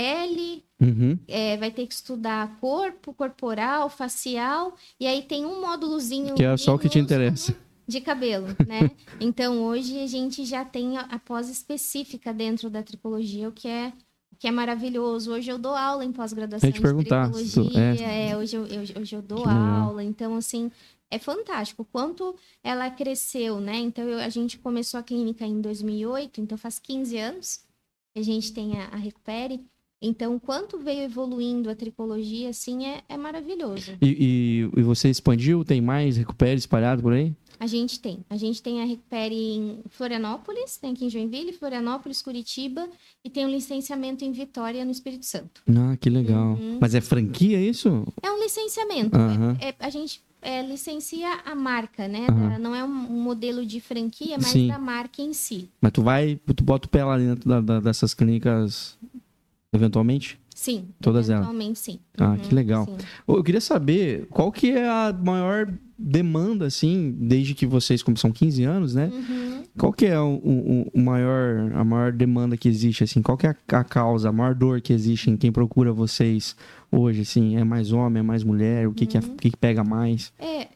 pele, Uhum. é, vai ter que estudar corpo, corporal, facial, e aí tem um módulozinho Que é só o que te interessa. de cabelo, né? então hoje a gente já tem a, pós específica dentro da tricologia, o que é que é maravilhoso. Hoje eu dou aula em pós-graduação de tricologia, é. é, hoje, eu, eu- hoje eu dou Que legal. aula, então assim, é fantástico. o Quanto ela cresceu, né? Então eu- a gente começou a clínica em 2008, então faz 15 anos que a gente tem a, a Recupere. Então, o quanto veio evoluindo a tricologia, assim, é, é maravilhoso. E, e, e você expandiu? Tem mais? Recupere espalhado por aí? A gente tem. A gente tem a Recupere em Florianópolis, tem aqui em Joinville, Florianópolis, Curitiba, e tem um licenciamento em Vitória, no Espírito Santo. Ah, que legal. Uhum. Mas é franquia isso? É um licenciamento. Aham. É- é- a gente é, licencia a marca, né? Aham. Da- Não é um, um modelo de franquia, mas Sim. da marca em si. Mas tu vai, tu bota o pé lá dentro da- da- dessas clínicas eventualmente? Sim. Todas elas. eventualmente, sim. Ah, Uhum, que legal. sim. Eu queria saber qual que é a maior demanda, assim, desde que vocês, como são 15 anos, né? Uhum. Qual que é o, o- o maior, a maior demanda que existe, assim? Qual que é a, a causa, a maior dor que existe em quem procura vocês hoje, assim? É mais homem, é mais mulher? O que, que, é- o que, que pega mais? É,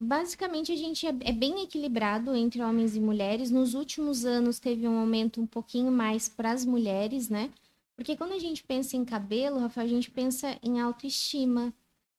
basicamente a gente é, é bem equilibrado entre homens e mulheres. Nos últimos anos teve um aumento um pouquinho mais para as mulheres, né? Porque quando a gente pensa em cabelo, Rafael, a gente pensa em autoestima,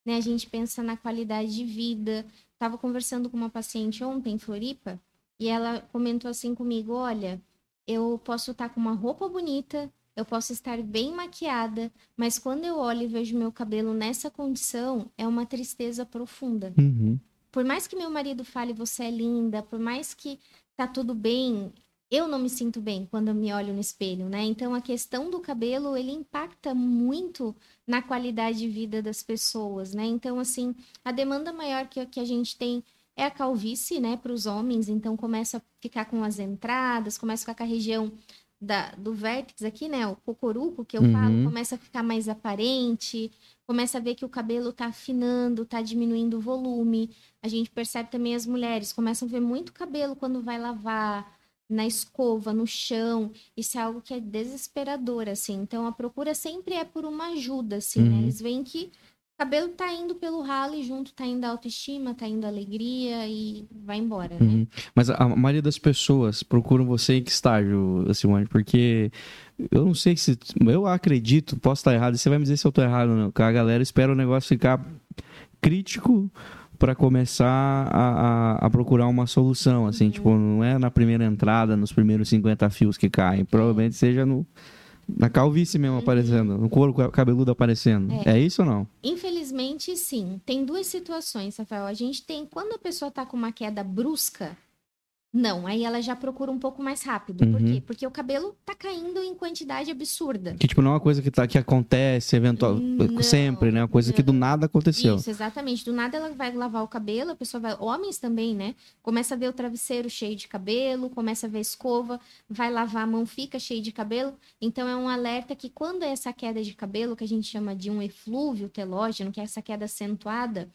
né? A gente pensa na qualidade de vida. Tava conversando com uma paciente ontem em Floripa e ela comentou assim comigo: olha, eu posso estar com uma roupa bonita, eu posso estar bem maquiada, mas quando eu olho e vejo meu cabelo nessa condição, é uma tristeza profunda. Uhum. Por mais que meu marido fale você é linda, por mais que tá tudo bem, eu não me sinto bem quando eu me olho no espelho, né? Então a questão do cabelo, ele impacta muito na qualidade de vida das pessoas, né? Então assim, a demanda maior que, que a gente tem é a calvície, né, para os homens, então começa a ficar com as entradas, começa a ficar com a região da, do vértex aqui, né, o cocoruco que eu Uhum. falo, começa a ficar mais aparente, começa a ver que o cabelo tá afinando, tá diminuindo o volume. A gente percebe também as mulheres começam a ver muito cabelo quando vai lavar, na escova, no chão. Isso é algo que é desesperador, assim. Então a procura sempre é por uma ajuda, assim, né? Uhum. Eles veem que o cabelo tá indo pelo ralo e junto tá indo a autoestima, tá indo a alegria e vai embora, né? Uhum. Mas a, maioria das pessoas procuram você em que estágio, Simone? Porque eu não sei se. Eu acredito, posso estar errado, você vai me dizer se eu estou errado ou não. A galera espera o negócio ficar crítico para começar a, a, a procurar uma solução, assim, Uhum. tipo, não é na primeira entrada, nos primeiros 50 fios que caem, provavelmente seja no na calvície mesmo aparecendo, no couro cabeludo aparecendo. Uhum. É. É isso ou não? Infelizmente, sim. Tem duas situações, Rafael. A gente tem quando a pessoa tá com uma queda brusca, não, aí ela já procura um pouco mais rápido. Por Uhum. quê? Porque o cabelo tá caindo em quantidade absurda. Que tipo, não é uma coisa que, tá, que acontece eventual, Não, sempre, né? Uma coisa que do nada aconteceu. Isso, exatamente. Do nada ela vai lavar o cabelo, a pessoa vai. Homens também, né? Começa a ver o travesseiro cheio de cabelo, começa a ver a escova, vai lavar a mão, fica cheio de cabelo. Então é um alerta que quando é essa queda de cabelo, que a gente chama de um eflúvio telógeno, que é essa queda acentuada,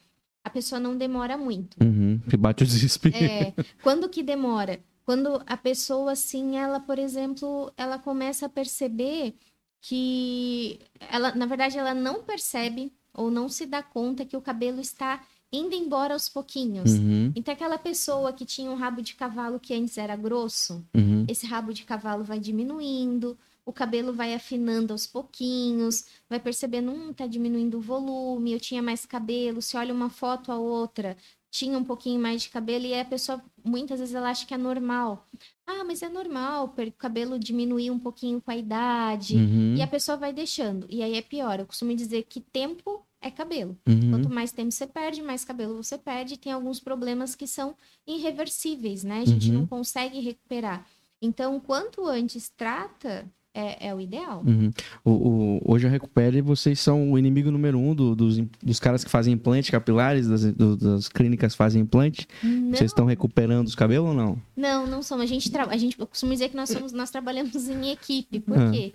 a pessoa não demora muito. Uhum, que bate o desespero. É, quando que demora? Quando a pessoa, assim, ela, por exemplo, ela começa a perceber que ela, na verdade, ela não percebe ou não se dá conta que o cabelo está indo embora aos pouquinhos. Uhum, Então, aquela pessoa que tinha um rabo de cavalo que antes era grosso, uhum. esse rabo de cavalo vai diminuindo, o cabelo vai afinando aos pouquinhos, vai percebendo, hum, tá diminuindo o volume, eu tinha mais cabelo, se olha uma foto a outra, tinha um pouquinho mais de cabelo, e a pessoa, muitas vezes, ela acha que é normal. Ah, mas é normal, o cabelo diminuir um pouquinho com a idade, Uhum, e a pessoa vai deixando. E aí é pior, eu costumo dizer que tempo é cabelo. uhum. Quanto mais tempo você perde, mais cabelo você perde. Tem alguns problemas que são irreversíveis, né? A gente Uhum. não consegue recuperar. Então, quanto antes trata, é, é o ideal. Uhum. O, o, hoje a Recupere, vocês são o inimigo número um do, dos, dos caras que fazem implante capilares, das, do, das clínicas que fazem implante? Não, Vocês estão recuperando os cabelos ou não? não, não somos. A gente, tra... a gente eu costumo dizer que nós somos, nós trabalhamos em equipe. Por Ah. quê?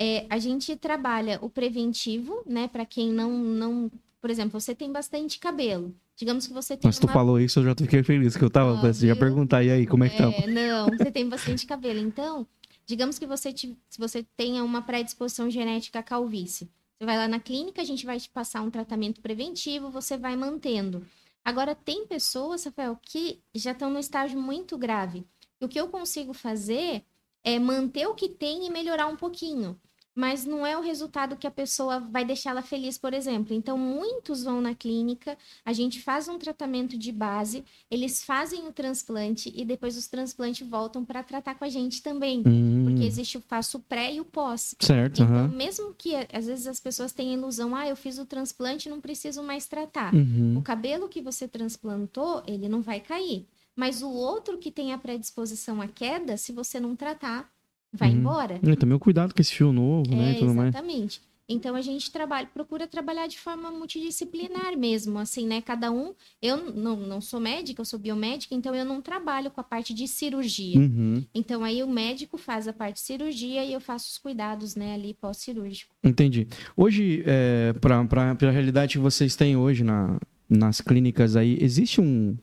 É, a gente trabalha o preventivo, né? Para quem não, não. Por exemplo, você tem bastante cabelo. Digamos que você tem Mas tu uma falou isso, eu já fiquei feliz, que eu tava Ah, pensando, já perguntar, e aí, como é que tá? É, não, você tem bastante cabelo. Então, digamos que você, te- se você tenha uma predisposição genética à calvície. Você vai lá na clínica, a gente vai te passar um tratamento preventivo, você vai mantendo. Agora, tem pessoas, Rafael, que já estão no estágio muito grave. E o que eu consigo fazer é manter o que tem e melhorar um pouquinho. Mas não é o resultado que a pessoa vai deixá-la feliz, por exemplo. Então, muitos vão na clínica, a gente faz um tratamento de base, eles fazem o transplante e depois os transplantes voltam para tratar com a gente também. Hum, Porque existe o faço o pré e o pós. certo, Então, aham. mesmo que às vezes as pessoas tenham a ilusão, ah, eu fiz o transplante, não preciso mais tratar. Uhum. O cabelo que você transplantou, ele não vai cair. Mas o outro que tem a predisposição à queda, se você não tratar, vai Uhum. embora. E também o cuidado com esse fio novo, né, É, e tudo mais. exatamente. Então a gente trabalha, procura trabalhar de forma multidisciplinar mesmo, assim, né? Cada um, eu não, não sou médica, eu sou biomédica, então eu não trabalho com a parte de cirurgia. Uhum. Então aí o médico faz a parte de cirurgia e eu faço os cuidados, né, ali pós-cirúrgico. Entendi. Hoje, é, para a realidade que vocês têm hoje na, nas clínicas aí, existe um,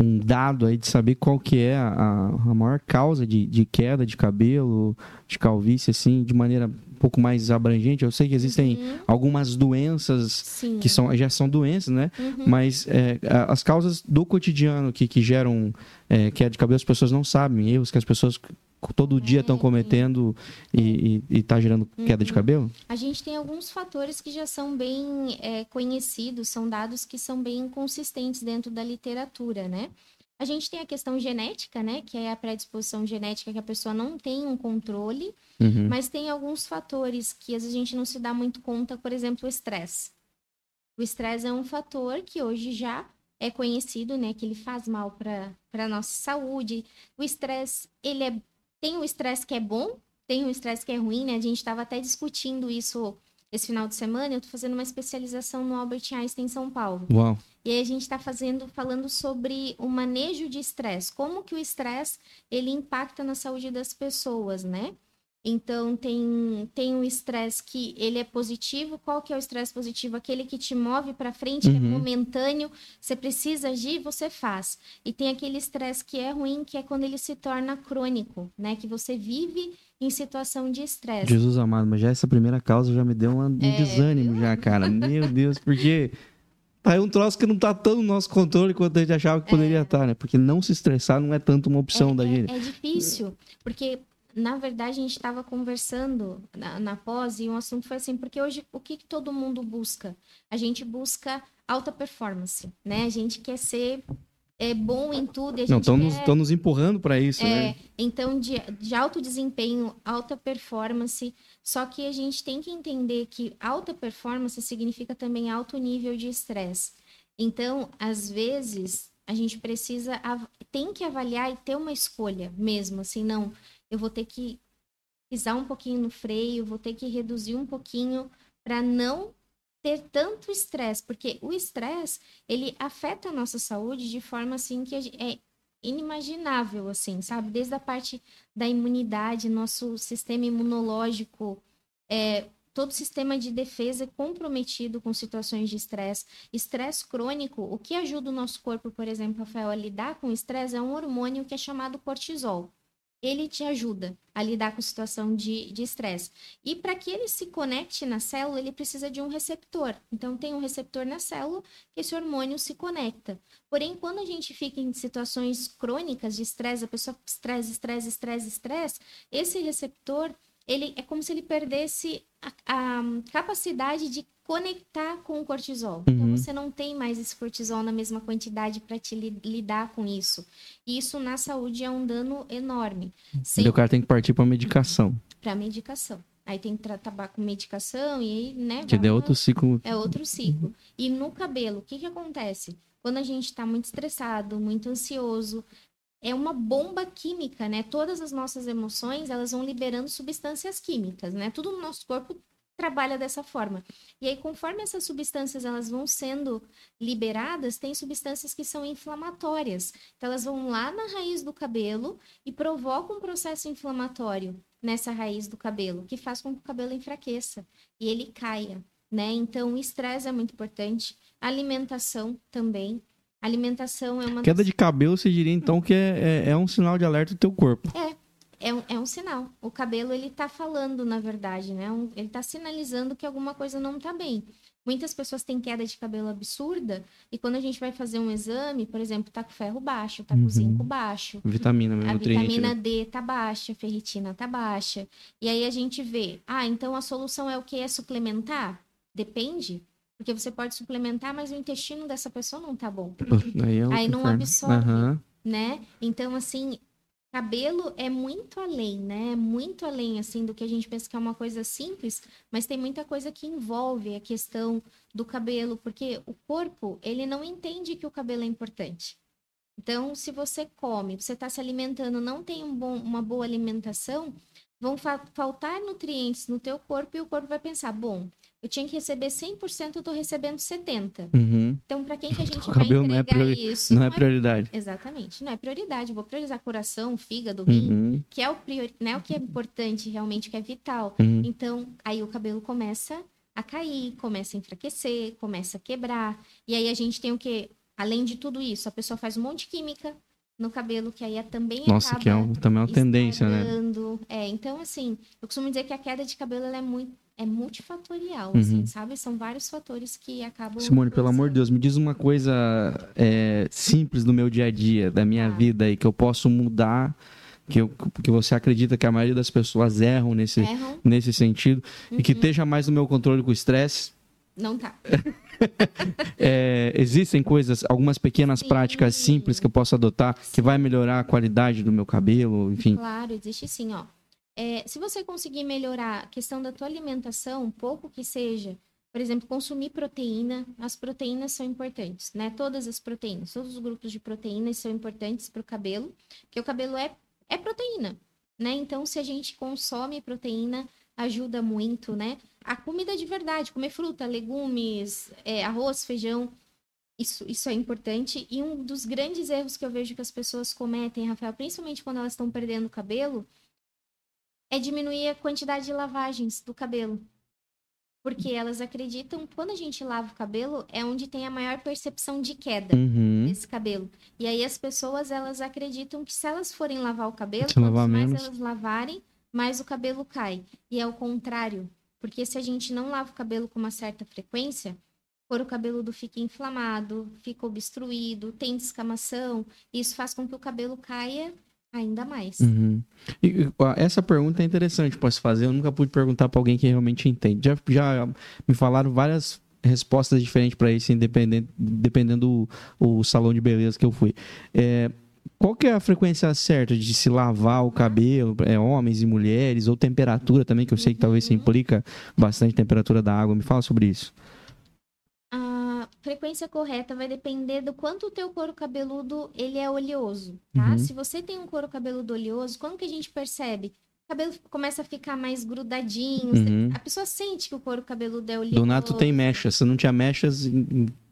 um dado aí de saber qual que é a, a maior causa de, de queda de cabelo, de calvície, assim, de maneira um pouco mais abrangente? Eu sei que existem Uhum, algumas doenças sim. que são, já são doenças, né? Uhum. Mas é, as causas do cotidiano que, que geram é, queda de cabelo, as pessoas não sabem. Erros que as pessoas todo dia estão É. cometendo e, e, e tá gerando queda de Uhum. cabelo? A gente tem alguns fatores que já são bem é, conhecidos, são dados que são bem consistentes dentro da literatura, né? A gente tem a questão genética, né? Que é a predisposição genética que a pessoa não tem um controle, Uhum. mas tem alguns fatores que às vezes a gente não se dá muito conta, por exemplo, o estresse. O estresse é um fator que hoje já é conhecido, né? Que ele faz mal para a nossa saúde. O estresse, ele é. Tem o estresse que é bom, tem o estresse que é ruim, né? A gente estava até discutindo isso esse final de semana. Eu estou fazendo uma especialização no Albert Einstein em São Paulo. Uau. E aí a gente está fazendo, falando sobre o manejo de estresse, como que o estresse ele impacta na saúde das pessoas, né? Então tem tem o estresse que ele é positivo. Qual que é o estresse positivo? Aquele que te move para frente, que é Uhum. momentâneo. Você precisa agir, você faz. E tem aquele estresse que é ruim, que é quando ele se torna crônico, né? Que você vive em situação de estresse. Jesus amado, mas já essa primeira causa já me deu uma- um É, desânimo já, cara. Meu Deus, porque tá aí um troço que não tá tão no nosso controle quanto a gente achava que poderia estar, né? Porque não se estressar não é tanto uma opção da gente. É, é difícil, porque na verdade a gente estava conversando na, na pós e um assunto foi assim, porque hoje o que, que todo mundo busca? A gente busca alta performance, né? A gente quer ser é, bom em tudo. Não, estão nos, quer- nos empurrando para isso, é, né? então, de, de alto desempenho, alta performance. Só que a gente tem que entender que alta performance significa também alto nível de estresse. Então, às vezes, a gente precisa, tem que avaliar e ter uma escolha mesmo. Assim, não, eu vou ter que pisar um pouquinho no freio, vou ter que reduzir um pouquinho para não ter tanto estresse, porque o estresse, ele afeta a nossa saúde de forma assim que é inimaginável, assim, sabe? Desde a parte da imunidade, nosso sistema imunológico, é, todo o sistema de defesa é comprometido com situações de estresse. Estresse crônico, o que ajuda o nosso corpo, por exemplo, Rafael, a lidar com estresse é um hormônio que é chamado cortisol. Ele te ajuda a lidar com situação de estresse. E para que ele se conecte na célula, ele precisa de um receptor. Então, tem um receptor na célula que esse hormônio se conecta. Porém, quando a gente fica em situações crônicas de estresse, a pessoa estresse, estresse, estresse, estresse, esse receptor, ele é como se ele perdesse a, a capacidade de conectar com o cortisol. Então, Uhum. você não tem mais esse cortisol na mesma quantidade para te li- lidar com isso. E isso na saúde é um dano enorme. Sem E o cara tem que partir para medicação, para medicação. Aí tem que tratar com medicação e aí, né? que é outro ciclo. é outro ciclo. E no cabelo, o que que acontece? Quando a gente está muito estressado, muito ansioso, é uma bomba química, né? Todas as nossas emoções, elas vão liberando substâncias químicas, né? Tudo no nosso corpo trabalha dessa forma. E aí, conforme essas substâncias elas vão sendo liberadas, tem substâncias que são inflamatórias. Então, elas vão lá na raiz do cabelo e provocam um processo inflamatório nessa raiz do cabelo, que faz com que o cabelo enfraqueça e ele caia, né? Então, o estresse é muito importante, alimentação também. Alimentação é uma Queda das... de cabelo, você diria então que é, é, é, um sinal de alerta do teu corpo. É, é um, é um sinal. O cabelo, ele tá falando, na verdade, né? Um, ele tá sinalizando que alguma coisa não tá bem. Muitas pessoas têm queda de cabelo absurda e quando a gente vai fazer um exame, por exemplo, tá com ferro baixo, tá com uhum. zinco baixo. Vitamina, A nutriente, vitamina né? D tá baixa, a ferritina tá baixa. E aí a gente vê, ah, então a solução é o que? É suplementar? Depende. Porque você pode suplementar, mas o intestino dessa pessoa não tá bom. Aí, é aí não absorve, uhum. né? Então, assim, cabelo é muito além, né? É muito além, assim, do que a gente pensa que é uma coisa simples, mas tem muita coisa que envolve a questão do cabelo, porque o corpo, ele não entende que o cabelo é importante. Então, se você come, você está se alimentando, não tem um bom, uma boa alimentação, vão fa faltar nutrientes no teu corpo e o corpo vai pensar, bom, eu tinha que receber 100%, eu estou recebendo 70%. Uhum. Então, para quem que a gente vai entregar não é priori... isso? Não, é não é prioridade. Exatamente, não é prioridade. Vou priorizar coração, fígado, rim, uhum. que é o, prior... né, o que é importante realmente, que é vital. Uhum. Então, aí o cabelo começa a cair, começa a enfraquecer, começa a quebrar. E aí a gente tem o que? Além de tudo isso, a pessoa faz um monte de química no cabelo, que aí é também Nossa, que é um, também é uma tendência, né? É, então, assim, eu costumo dizer que a queda de cabelo é muito é multifatorial, uhum. assim, sabe? São vários fatores que acabam. Simone, pelo amor de Deus, me diz uma coisa é, simples do meu dia a dia, da minha ah. vida aí, que eu posso mudar, que, eu, que você acredita que a maioria das pessoas erram nesse, erram. nesse sentido, uhum. e que uhum. esteja mais no meu controle com o estresse. Não tá. é, existem coisas, algumas pequenas Sim. práticas simples que eu posso adotar sim. que vai melhorar a qualidade do meu cabelo, enfim. Claro, existe sim, ó. É, se você conseguir melhorar a questão da tua alimentação, um pouco que seja, por exemplo, consumir proteína, as proteínas são importantes, né? Todas as proteínas, todos os grupos de proteínas são importantes para o cabelo, porque o cabelo é, é proteína, né? Então, se a gente consome proteína, ajuda muito, né? A comida de verdade, comer fruta, legumes, é, arroz, feijão, isso, isso é importante. E um dos grandes erros que eu vejo que as pessoas cometem, Rafael, principalmente quando elas estão perdendo o cabelo, é diminuir a quantidade de lavagens do cabelo. Porque elas acreditam, quando a gente lava o cabelo, é onde tem a maior percepção de queda uhum. desse cabelo. E aí as pessoas, elas acreditam que se elas forem lavar o cabelo, quanto mais menos. elas lavarem, mais o cabelo cai. E é o contrário. Porque se a gente não lava o cabelo com uma certa frequência, o couro cabeludo fica inflamado, fica obstruído, tem descamação, isso faz com que o cabelo caia Ainda mais. Uhum. E, essa pergunta é interessante, posso fazer. Eu nunca pude perguntar para alguém que realmente entende. Já, já me falaram várias respostas diferentes para isso, dependendo do salão de beleza que eu fui. É, qual que é a frequência certa de se lavar o cabelo, é, homens e mulheres, ou temperatura também, que eu sei que talvez uhum. implica bastante temperatura da água. Me fala sobre isso frequência correta vai depender do quanto o teu couro cabeludo ele é oleoso, tá? Uhum. Se você tem um couro cabeludo oleoso, quando que a gente percebe? O cabelo começa a ficar mais grudadinho, uhum. a pessoa sente que o couro cabeludo é oleoso. Do nato tem mechas, se não tinha mechas,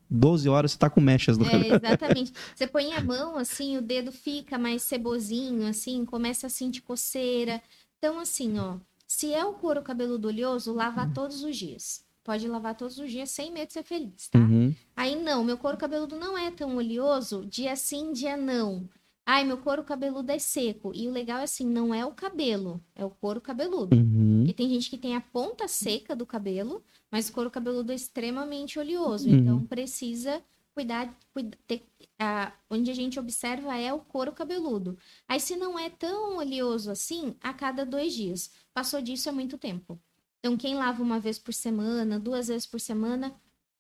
12 horas você tá com mechas no é, cabelo. Exatamente. Você põe a mão assim, o dedo fica mais cebosinho, assim, começa a sentir coceira. Então, assim, ó, se é o couro cabeludo oleoso, lava uhum. todos os dias. Pode lavar todos os dias sem medo de ser feliz, tá? Uhum. Aí não, meu couro cabeludo não é tão oleoso, dia sim, dia não. Ai, meu couro cabeludo é seco. E o legal é assim, não é o cabelo, é o couro cabeludo. Uhum. E tem gente que tem a ponta seca do cabelo, mas o couro cabeludo é extremamente oleoso. Uhum. Então precisa cuidar, cuidar ter, a, onde a gente observa é o couro cabeludo. Aí se não é tão oleoso assim, a cada dois dias. Passou disso é muito tempo. Então, quem lava uma vez por semana, duas vezes por semana,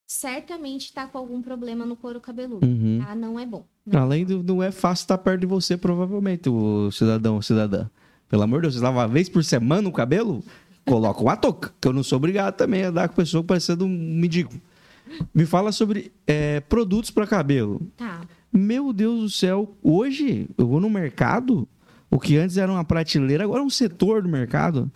certamente está com algum problema no couro cabeludo. Uhum. Tá? Não é bom. Não Além do não é fácil estar perto de você, provavelmente, o cidadão ou cidadã. Pelo amor de Deus, você lava uma vez por semana o cabelo? Coloca uma touca, que eu não sou obrigado também a dar com a pessoa parecendo um mendigo. Me fala sobre é, produtos para cabelo. Tá. Meu Deus do céu, hoje eu vou no mercado, o que antes era uma prateleira, agora é um setor do mercado.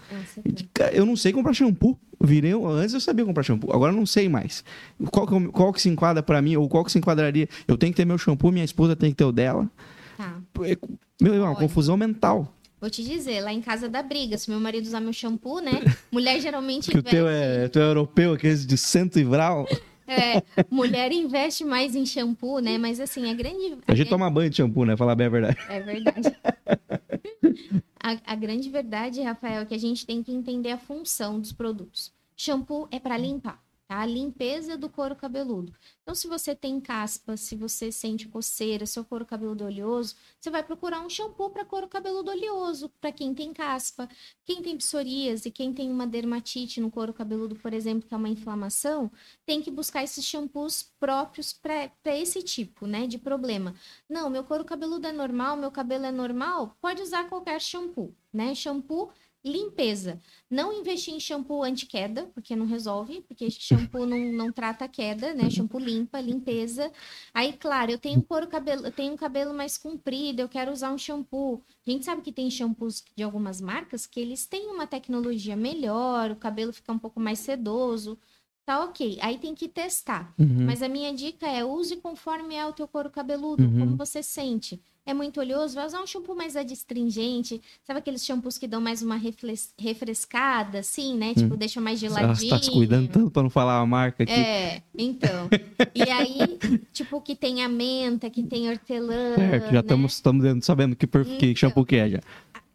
É Eu não sei comprar shampoo. Virei, antes eu sabia comprar shampoo, agora eu não sei mais. Qual que, eu- qual que se enquadra pra mim, ou qual que se enquadraria? Eu tenho que ter meu shampoo, minha esposa tem que ter o dela. Tá. É, Meu, é uma Olha. confusão mental. Vou te dizer, lá em casa dá briga. Se meu marido usar meu shampoo, né? Mulher geralmente Que o teu investe. é, teu é europeu, aqueles de cento e vral. É, mulher investe mais em shampoo, né? Mas assim, a grande. A gente grande- toma banho de shampoo, né? Falar bem a verdade. É verdade. A, a grande verdade, Rafael, é que a gente tem que entender a função dos produtos. Shampoo é para limpar, tá? A limpeza do couro cabeludo. Então, se você tem caspa, se você sente coceira, seu couro cabeludo oleoso, você vai procurar um shampoo para couro cabeludo oleoso, para quem tem caspa. Quem tem psoríase, quem tem uma dermatite no couro cabeludo, por exemplo, que é uma inflamação, tem que buscar esses shampoos próprios para esse tipo, né, de problema. Não, meu couro cabeludo é normal, meu cabelo é normal, pode usar qualquer shampoo, né? Shampoo limpeza. Não investir em shampoo anti-queda, porque não resolve, porque shampoo não, não trata a queda, né? Shampoo limpa, limpeza. Aí, claro, eu tenho couro cabelo, eu tenho um cabelo mais comprido, eu quero usar um shampoo. A gente sabe que tem shampoos de algumas marcas que eles têm uma tecnologia melhor, o cabelo fica um pouco mais sedoso. Tá ok. Aí tem que testar. Uhum. Mas a minha dica é use conforme é o teu couro cabeludo, Uhum. como você sente. É muito oleoso, vai usar um shampoo mais adstringente. Sabe aqueles shampoos que dão mais uma refrescada, assim, né? Tipo, deixa mais geladinho. você tá se cuidando tanto pra não falar a marca aqui. É, então. E aí, tipo, que tem a menta, que tem hortelã. Certo, já né? estamos estamos sabendo que, perf- que Então. shampoo que é já.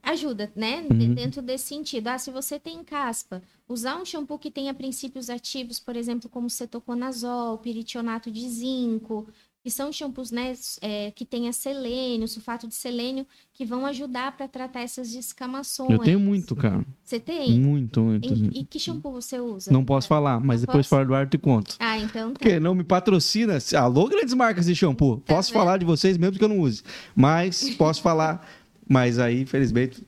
ajuda, né? Uhum. Dentro desse sentido. Ah, se você tem caspa, usar um shampoo que tenha princípios ativos, por exemplo, como cetoconazol, piritionato de zinco, que são shampoos, né, é, que tenha selênio, sulfato de selênio, que vão ajudar para tratar essas descamações. Eu tenho muito, cara. Você tem? Muito, muito. E, e que shampoo você usa? Não posso falar, mas Não depois posso? fora do ar te conto. Ah, então tá. Porque não me patrocina. Alô, grandes marcas de shampoo. Posso vendo? falar de vocês mesmo que eu não use. Mas posso falar. Mas aí, infelizmente,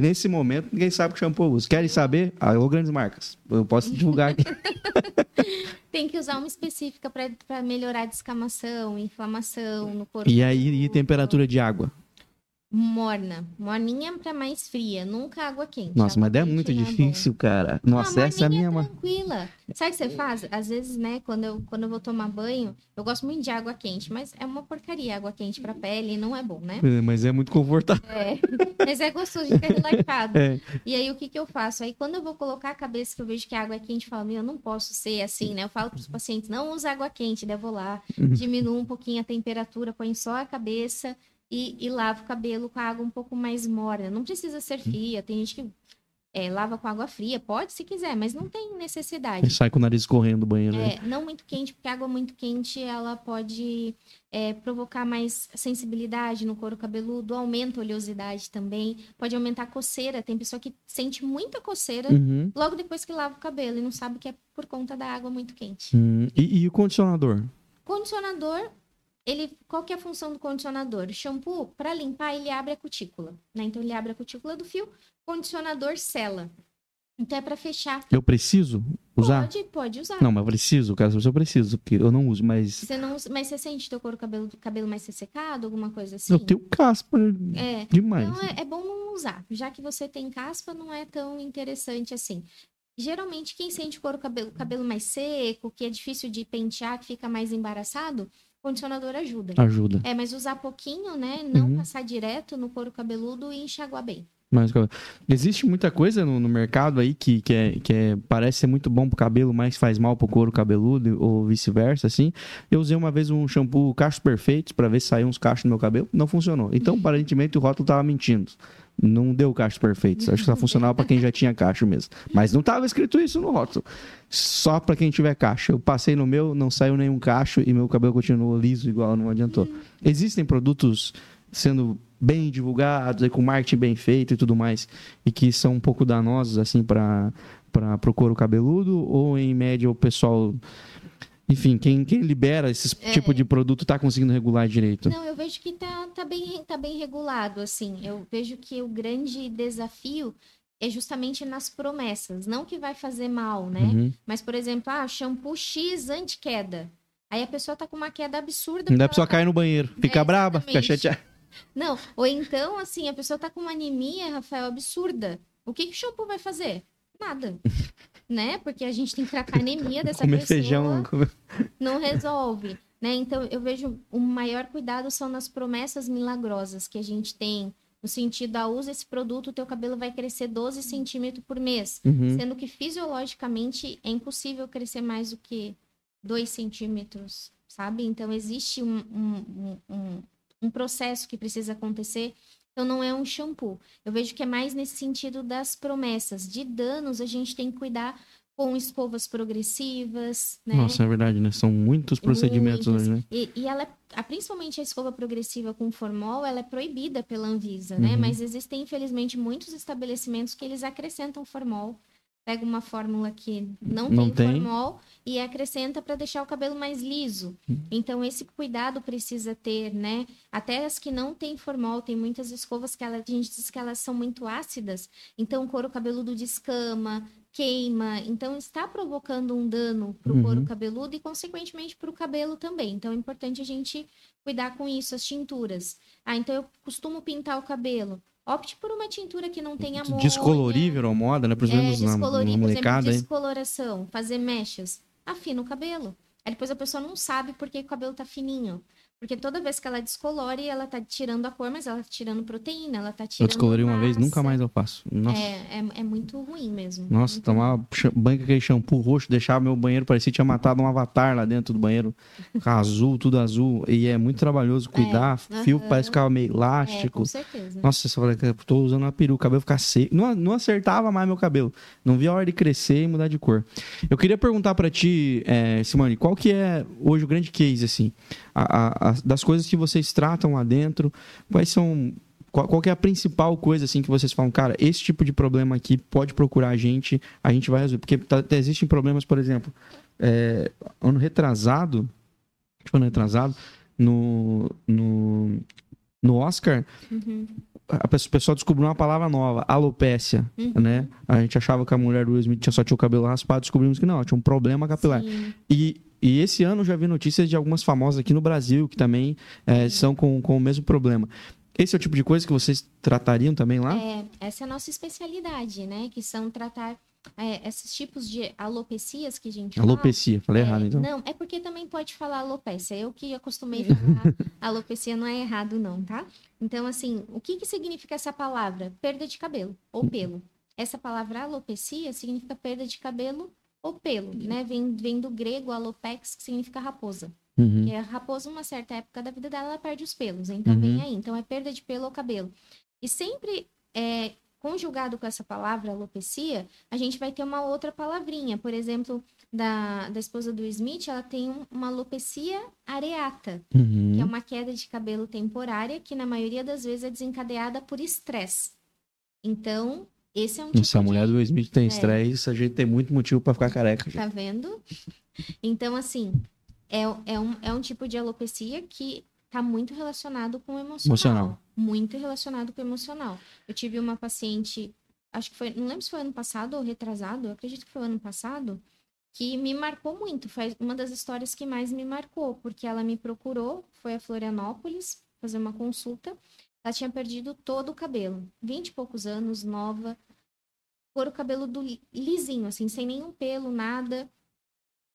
nesse momento, ninguém sabe que shampoo eu uso. Querem saber? Alô, grandes marcas. Eu posso divulgar aqui. Tem que usar uma específica para melhorar a descamação, inflamação no corpo. E aí, e temperatura de água? Morna. Morninha para mais fria, nunca água quente. Nossa, Água mas é muito bom. difícil, cara. Nossa, Ah, essa é a morninha minha. ma- tranquila. Sabe o que você faz? Às vezes, né, quando eu, quando eu vou tomar banho, eu gosto muito de água quente, mas é uma porcaria água quente pra pele, não é bom, né? É, Mas é muito confortável. É. Mas é gostoso de ficar relaxado. É. E aí, o que que eu faço? Aí, quando eu vou colocar a cabeça, que eu vejo que a água é quente, eu falo, meu, eu não posso ser assim, né? Eu falo pros pacientes, não usa água quente, vou lá, Uhum. diminuo um pouquinho a temperatura, põe só a cabeça e, e lavo o cabelo com a água um pouco mais morna. Não precisa ser Uhum. fria, tem gente que é, lava com água fria, pode se quiser, mas não tem E necessidade. sai com o nariz correndo do banheiro. né? É, não muito quente, porque a água muito quente ela pode é, provocar mais sensibilidade no couro cabeludo, aumenta a oleosidade também, pode aumentar a coceira. Tem pessoa que sente muita coceira Uhum. logo depois que lava o cabelo e não sabe que é por conta da água muito quente. Hum, E, e o condicionador? Condicionador, ele, qual que é a função do condicionador? O shampoo, para limpar, ele abre a cutícula, né? Então ele abre a cutícula do fio, condicionador sela. Então é para fechar. Eu preciso usar? Pode, pode usar. Não, mas preciso, cara. Se eu preciso, porque eu não uso, mas Você não, usa- mas você sente teu couro cabelo, cabelo mais ressecado, alguma coisa assim? eu tenho caspa É. demais. Então é, é bom não usar. Já que você tem caspa, não é tão interessante assim. Geralmente, quem sente o couro cabelo, cabelo mais seco, que é difícil de pentear, que fica mais embaraçado, condicionador ajuda. Ajuda. É, mas usar pouquinho, né? Não Uhum. passar direto no couro cabeludo e enxaguar bem. Mas existe muita coisa no, no mercado aí que, que, é, que é- parece ser muito bom pro cabelo, mas faz mal pro couro cabeludo ou vice-versa, assim. Eu usei uma vez um shampoo cachos perfeitos para ver se saiu uns cachos no meu cabelo, não funcionou. Então, aparentemente, o rótulo tava mentindo. Não deu cachos perfeitos. Acho que só funcionava para quem já tinha cacho mesmo. Mas não tava escrito isso no rótulo. Só para quem tiver cacho. Eu passei no meu, não saiu nenhum cacho e meu cabelo continuou liso igual, não adiantou. Existem produtos sendo bem divulgados, com marketing bem feito e tudo mais, e que são um pouco danosos assim para para o couro cabeludo ou em média o pessoal enfim, quem, quem libera esse É. tipo de produto tá conseguindo regular direito. Não, eu vejo que tá, tá, bem, tá bem regulado, assim. Eu vejo que o grande desafio é justamente nas promessas. Não que vai fazer mal, né? Uhum. Mas, por exemplo, ah, shampoo X anti-queda. Aí a pessoa tá com uma queda absurda. Não pra pessoa tá cair no banheiro. Fica É, braba, fica chateada. Não, ou então, assim, a pessoa tá com uma anemia, Rafael, absurda. O que, que o shampoo vai fazer? Nada. né? Porque a gente tem que tratar a anemia dessa Comer pessoa. feijão. comer- Não resolve. Né? Então, eu vejo o maior cuidado são nas promessas milagrosas que a gente tem. No sentido, ah, usa esse produto, o teu cabelo vai crescer 12 centímetros por mês. Uhum. Sendo que fisiologicamente é impossível crescer mais do que 2 centímetros, sabe? Então existe um, um, um, um- um processo que precisa acontecer. Então não é um shampoo. Eu vejo que é mais nesse sentido das promessas. De danos, a gente tem que cuidar com escovas progressivas, né? Nossa, é verdade, né? São muitos procedimentos Muitas. hoje, né? E, e ela, é- a- principalmente a escova progressiva com formol, ela é proibida pela Anvisa, né? Uhum. Mas existem, infelizmente, muitos estabelecimentos que eles acrescentam formol. Pega uma fórmula que não, Não tem, tem. formol e acrescenta para deixar o cabelo mais liso. Uhum. Então, esse cuidado precisa ter, né? Até as que não têm formol, tem muitas escovas que ela, a gente diz que elas são muito ácidas. Então, o couro cabeludo descama, queima. Então, está provocando um dano para o Uhum. couro cabeludo e, consequentemente, para o cabelo também. Então, é importante a gente cuidar com isso, as tinturas. Ah, então eu costumo pintar o cabelo. Opte por uma tintura que não tenha amônia. Descolorível a moda, né? Pros É, menos na, na descolorir, por exemplo, molecada, hein? descoloração, fazer mechas. Afina o cabelo. Aí depois a pessoa não sabe por que o cabelo tá fininho. Porque toda vez que ela descolore, ela tá tirando a cor, mas ela tá tirando proteína, ela tá Eu tirando descolori uma vez, nunca mais eu faço. Nossa, É, é, é muito ruim mesmo. nossa Muito tomar banho com aquele shampoo roxo, deixar meu banheiro parecia que tinha matado um avatar lá dentro do banheiro. Azul, tudo azul. E é muito trabalhoso cuidar. Fio aham. parece que ficava meio É, elástico. com certeza. Nossa, você fala que eu tô usando uma peruca, o cabelo ficar seco. Não, não acertava mais meu cabelo. Não via a hora de crescer e mudar de cor. Eu queria perguntar pra ti, é, Simone, qual que é hoje o grande case, assim? A- a- das coisas que vocês tratam lá dentro, quais são. Qual, qual é a principal coisa, assim, que vocês falam, cara, esse tipo de problema aqui pode procurar a gente, a gente vai resolver. Porque tá- tá- existem problemas, por exemplo, é, ano retrasado, tipo, ano retrasado, no, no, no Oscar, Uhum, a pessoa- o pessoal descobriu uma palavra nova, alopécia, uhum. né? A gente achava que a mulher do Will Smith tinha- só tinha o cabelo raspado, descobrimos que não, tinha um problema capilar. Sim. E, e esse ano eu já vi notícias de algumas famosas aqui no Brasil que também é, são com, com o mesmo problema. Esse é o tipo de coisa que vocês tratariam também lá? É, essa é a nossa especialidade, né? Que são tratar é, esses tipos de alopecias que a gente fala. Alopecia, falei É, errado então. Não, é porque também pode falar alopecia. Eu que acostumei falar alopecia não é errado, não, tá? Então, assim, o que, que significa essa palavra? Perda de cabelo ou pelo. Essa palavra alopecia significa perda de cabelo ou pelo, né? Vem, vem do grego alopex, que significa raposa. Uhum. E a raposa, uma certa época da vida dela, ela perde os pelos. Então, Uhum. vem aí. Então, é perda de pelo ou cabelo. E sempre é, conjugado com essa palavra alopecia, a gente vai ter uma outra palavrinha. Por exemplo, da, da esposa do Smith, ela tem um- uma alopecia areata, Uhum. que é uma queda de cabelo temporária, que na maioria das vezes é desencadeada por estresse. Então, esse é um tipo Nossa, a de... mulher do Will Smith tem É. estresse, a gente tem muito motivo pra ficar careca. gente. Tá vendo? Então, assim, é, é, um, é um tipo de alopecia que tá muito relacionado com o emocional. Emocional. Muito relacionado com o emocional. Eu tive uma paciente, acho que foi, não lembro se foi ano passado ou retrasado, acredito que foi ano passado, que me marcou muito. Foi uma das histórias que mais me marcou, porque ela me procurou, foi a Florianópolis fazer uma consulta. Ela tinha perdido todo o cabelo, 20 e poucos anos, nova, couro cabeludo li- lisinho, assim, sem nenhum pelo, nada.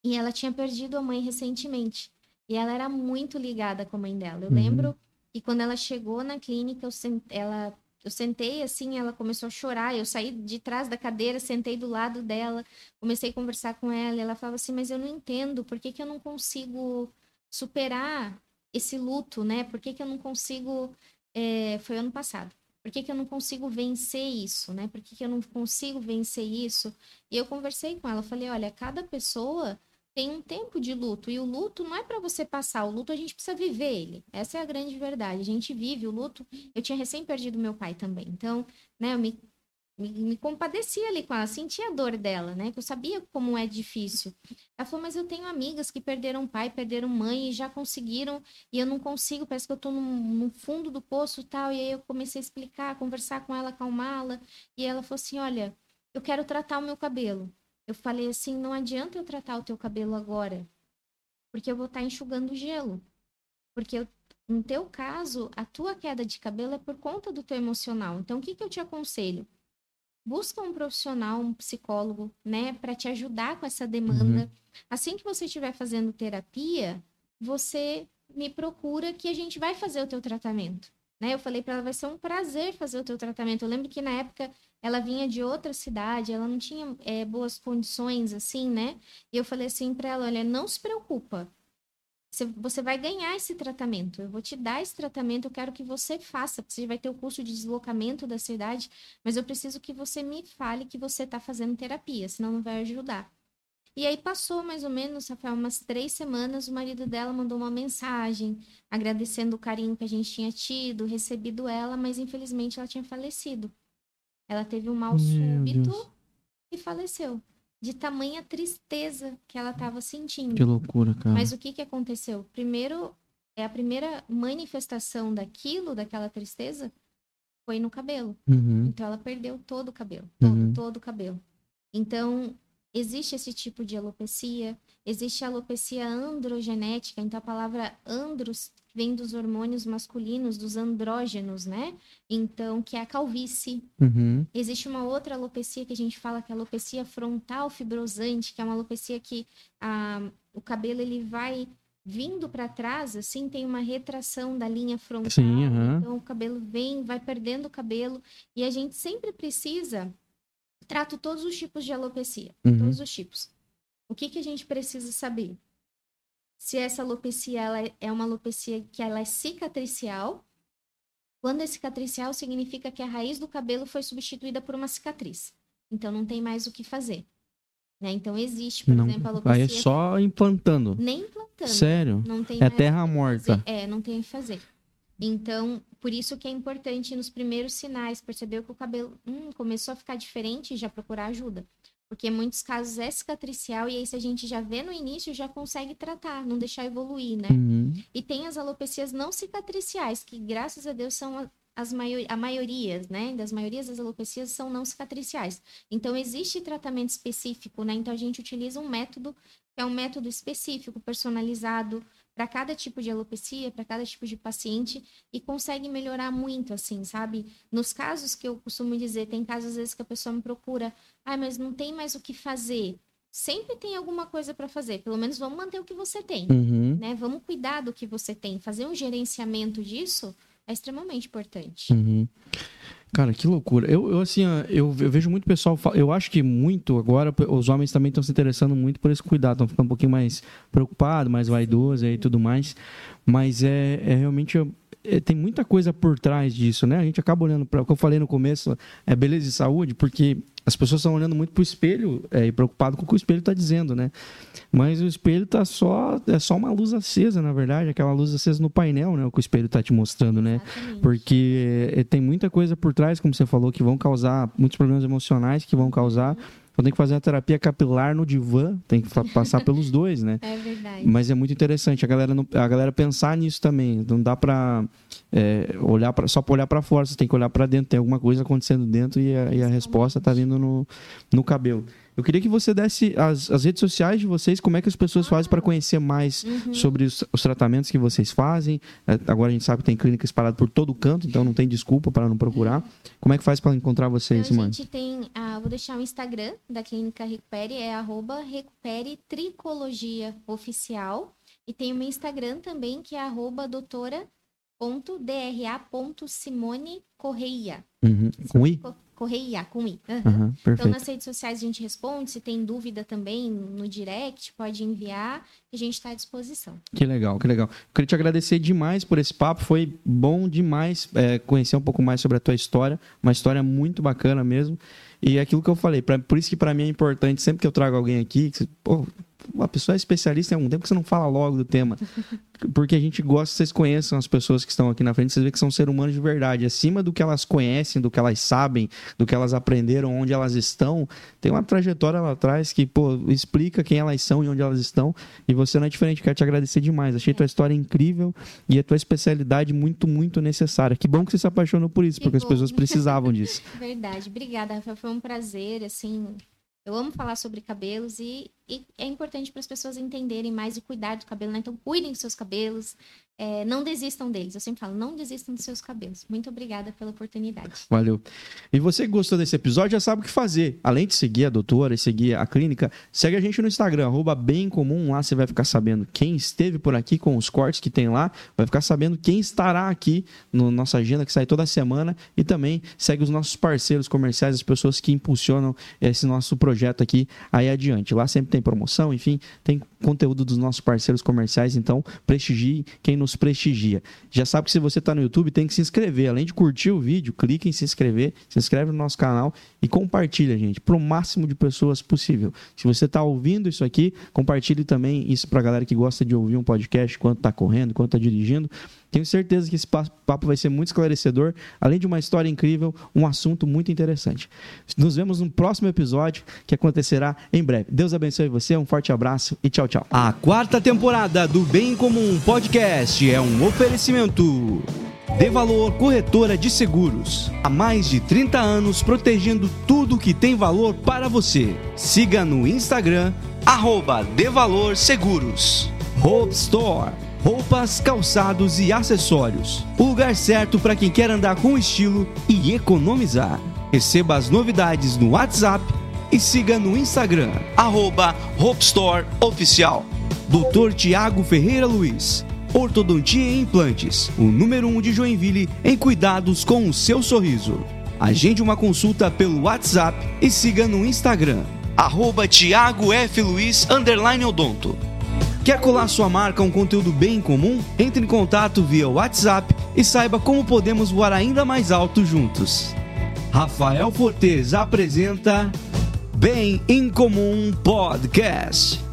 E ela tinha perdido a mãe recentemente. E ela era muito ligada com a mãe dela. Eu Uhum. lembro que quando ela chegou na clínica, eu, ela... eu sentei assim, ela começou a chorar. Eu saí de trás da cadeira, sentei do lado dela, comecei a conversar com ela. Ela falava assim: Mas eu não entendo, por que, que eu não consigo superar esse luto, né? Por que, que eu não consigo. É, Foi ano passado. Por que, que eu não consigo vencer isso, né? Por que, que eu não consigo vencer isso? E eu conversei com ela, falei, olha, cada pessoa tem um tempo de luto, e o luto não é para você passar, o luto a gente precisa viver ele. Essa é a grande verdade. A gente vive o luto. Eu tinha recém perdido meu pai também. Então, né, eu me, me, compadecia ali com ela, sentia a dor dela, né? Que eu sabia como é difícil. Ela falou, mas eu tenho amigas que perderam pai, perderam mãe e já conseguiram, e eu não consigo, parece que eu tô no, fundo do poço e tal. E aí eu comecei a explicar, conversar com ela, acalmá-la. E ela falou assim: olha, eu quero tratar o meu cabelo. Eu falei assim, não adianta eu tratar o teu cabelo agora. Porque eu vou estar enxugando gelo. Porque eu, no teu caso, a tua queda de cabelo é por conta do teu emocional. Então, o que, que eu te aconselho? Busca um profissional, um psicólogo, né, para te ajudar com essa demanda. Uhum. Assim que você estiver fazendo terapia, você me procura que a gente vai fazer o teu tratamento. Né? Eu falei para ela, vai ser um prazer fazer o teu tratamento. Eu lembro que na época ela vinha de outra cidade, ela não tinha é, boas condições, assim, né? E eu falei assim para ela, olha, não se preocupa. Você vai ganhar esse tratamento. Eu vou te dar esse tratamento, eu quero que você faça. Você vai ter o custo de deslocamento da cidade, mas eu preciso que você me fale que você está fazendo terapia, senão não vai ajudar. E aí passou mais ou menos, Rafael, umas três semanas, o marido dela mandou uma mensagem agradecendo o carinho que a gente tinha tido, recebido ela, mas infelizmente ela tinha falecido. Ela teve um mal súbito e faleceu. De tamanha tristeza que ela estava sentindo. Que loucura, cara. Mas o que, que aconteceu? Primeiro, é a primeira manifestação daquilo, daquela tristeza, foi no cabelo. Uhum. Então ela perdeu todo o cabelo. Todo, uhum. todo o cabelo. Então, existe esse tipo de alopecia, existe a alopecia androgenética, então a palavra andros vem dos hormônios masculinos, dos andrógenos, né? Então, que é a calvície. Uhum. Existe uma outra alopecia que a gente fala que é a alopecia frontal fibrosante, que é uma alopecia que a, o cabelo ele vai vindo para trás, assim, tem uma retração da linha frontal. Sim, uhum. Então, o cabelo vem, vai perdendo o cabelo. E a gente sempre precisa trato todos os tipos de alopecia, uhum. todos os tipos. O que, que a gente precisa saber? Se essa alopecia ela é uma alopecia que ela é cicatricial. Quando é cicatricial, significa que a raiz do cabelo foi substituída por uma cicatriz. Então, não tem mais o que fazer. Né? Então, existe, por não, exemplo, a alopecia... Aí é só implantando. Nem implantando. Sério? Não tem é terra morta. É, não tem o que fazer. Então, por isso que é importante nos primeiros sinais perceber que o cabelo hum, começou a ficar diferente e já procurar ajuda. Porque em muitos casos é cicatricial e aí se a gente já vê no início, já consegue tratar, não deixar evoluir, né? Uhum. E tem as alopecias não cicatriciais, que graças a Deus são as maior, a maioria, né? Das maiorias das alopecias são não cicatriciais. Então existe tratamento específico, né? Então a gente utiliza um método que é um método específico, personalizado, para cada tipo de alopecia, para cada tipo de paciente e consegue melhorar muito, assim, sabe? Nos casos que eu costumo dizer, tem casos às vezes que a pessoa me procura, ah, mas não tem mais o que fazer. Sempre tem alguma coisa para fazer, pelo menos vamos manter o que você tem, uhum. né? Vamos cuidar do que você tem, fazer um gerenciamento disso é extremamente importante. Uhum. Cara, que loucura. Eu, eu assim, eu, eu, vejo muito pessoal. Eu acho que muito agora os homens também estão se interessando muito por esse cuidado, estão ficando um pouquinho mais preocupados, mais vaidosos e tudo mais. Mas é, é realmente tem muita coisa por trás disso, né? A gente acaba olhando para o que eu falei no começo, é beleza e saúde, porque as pessoas estão olhando muito para o espelho é, e preocupado com o que o espelho está dizendo, né? Mas o espelho tá só é só uma luz acesa, na verdade, aquela luz acesa no painel, né? O que o espelho está te mostrando, né? Exatamente. Porque é, tem muita coisa por trás, como você falou, que vão causar muitos problemas emocionais, que vão causar então tem que fazer a terapia capilar no divã, tem que passar pelos dois, né? É verdade. Mas é muito interessante a galera, não, a galera pensar nisso também. Não dá para é, olhar pra, só para olhar para fora, você tem que olhar para dentro. Tem alguma coisa acontecendo dentro e a, e a resposta está vindo no, no cabelo. Eu queria que você desse as, as redes sociais de vocês, como é que as pessoas ah. fazem para conhecer mais uhum. sobre os, os, tratamentos que vocês fazem. É, agora a gente sabe que tem clínica espalhada por todo canto, então não tem desculpa para não procurar. Como é que faz para encontrar vocês, então, A gente tem, ah, vou deixar o Instagram da Clínica Recupere, é arroba Recupere Tricologia Oficial. E tem o meu Instagram também, que é arroba doutora.dra.simone Correia. Uhum. Com I? Correia, com I. Uhum. Uhum, então, nas redes sociais a gente responde. Se tem dúvida também no direct, pode enviar. A gente está à disposição. Que legal, que legal. Eu queria te agradecer demais por esse papo. Foi bom demais é, conhecer um pouco mais sobre a tua história. Uma história muito bacana mesmo. E é aquilo que eu falei, pra, por isso que para mim é importante, sempre que eu trago alguém aqui, que, pô, uma pessoa é especialista em algum tempo que você não fala logo do tema. Porque a gente gosta que vocês conheçam as pessoas que estão aqui na frente, vocês veem que são seres humanos de verdade. Acima do que elas conhecem, do que elas sabem, do que elas aprenderam, onde elas estão, tem uma trajetória lá atrás que, pô, explica quem elas são e onde elas estão. E você não é diferente, quero te agradecer demais. Achei tua história incrível e a tua especialidade muito, muito necessária. Que bom que você se apaixonou por isso, que porque bom. as pessoas precisavam disso. Verdade. Obrigada, Rafael. Foi um prazer, assim. Eu amo falar sobre cabelos e e é importante para as pessoas entenderem mais o cuidado do cabelo, né? Então, cuidem dos seus cabelos, é, não desistam deles. Eu sempre falo, não desistam dos seus cabelos. Muito obrigada pela oportunidade. Valeu. E você que gostou desse episódio já sabe o que fazer. Além de seguir a doutora e seguir a clínica, segue a gente no Instagram, arroba bem comum. Lá você vai ficar sabendo quem esteve por aqui com os cortes que tem lá. Vai ficar sabendo quem estará aqui na nossa agenda que sai toda semana. E também segue os nossos parceiros comerciais, as pessoas que impulsionam esse nosso projeto aqui aí adiante. Lá sempre tem promoção, enfim, tem conteúdo dos nossos parceiros comerciais. Então, prestigie quem nos nos prestigia. Já sabe que se você está no YouTube, tem que se inscrever. Além de curtir o vídeo, clique em se inscrever, se inscreve no nosso canal e compartilha, gente, para o máximo de pessoas possível. Se você está ouvindo isso aqui, compartilhe também isso para a galera que gosta de ouvir um podcast enquanto está correndo, enquanto está dirigindo. Tenho certeza que esse papo vai ser muito esclarecedor, além de uma história incrível, um assunto muito interessante. Nos vemos no próximo episódio que acontecerá em breve. Deus abençoe você, um forte abraço e tchau, tchau. A quarta temporada do Bem Comum Podcast é um oferecimento. De Valor Corretora de Seguros. Há mais de 30 anos protegendo tudo que tem valor para você. Siga no Instagram, arroba De Valor Seguros. Hope Store roupas, calçados e acessórios. O lugar certo para quem quer andar com estilo e economizar. Receba as novidades no WhatsApp e siga no Instagram, arroba Oficial. Dr. Tiago Ferreira Luiz, Ortodontia e Implantes, o número 1 um de Joinville em cuidados com o seu sorriso. Agende uma consulta pelo WhatsApp e siga no Instagram, arroba Tiago F. Luiz, Odonto. Quer colar sua marca a um conteúdo bem comum? Entre em contato via WhatsApp e saiba como podemos voar ainda mais alto juntos. Rafael Fortes apresenta Bem em Comum Podcast.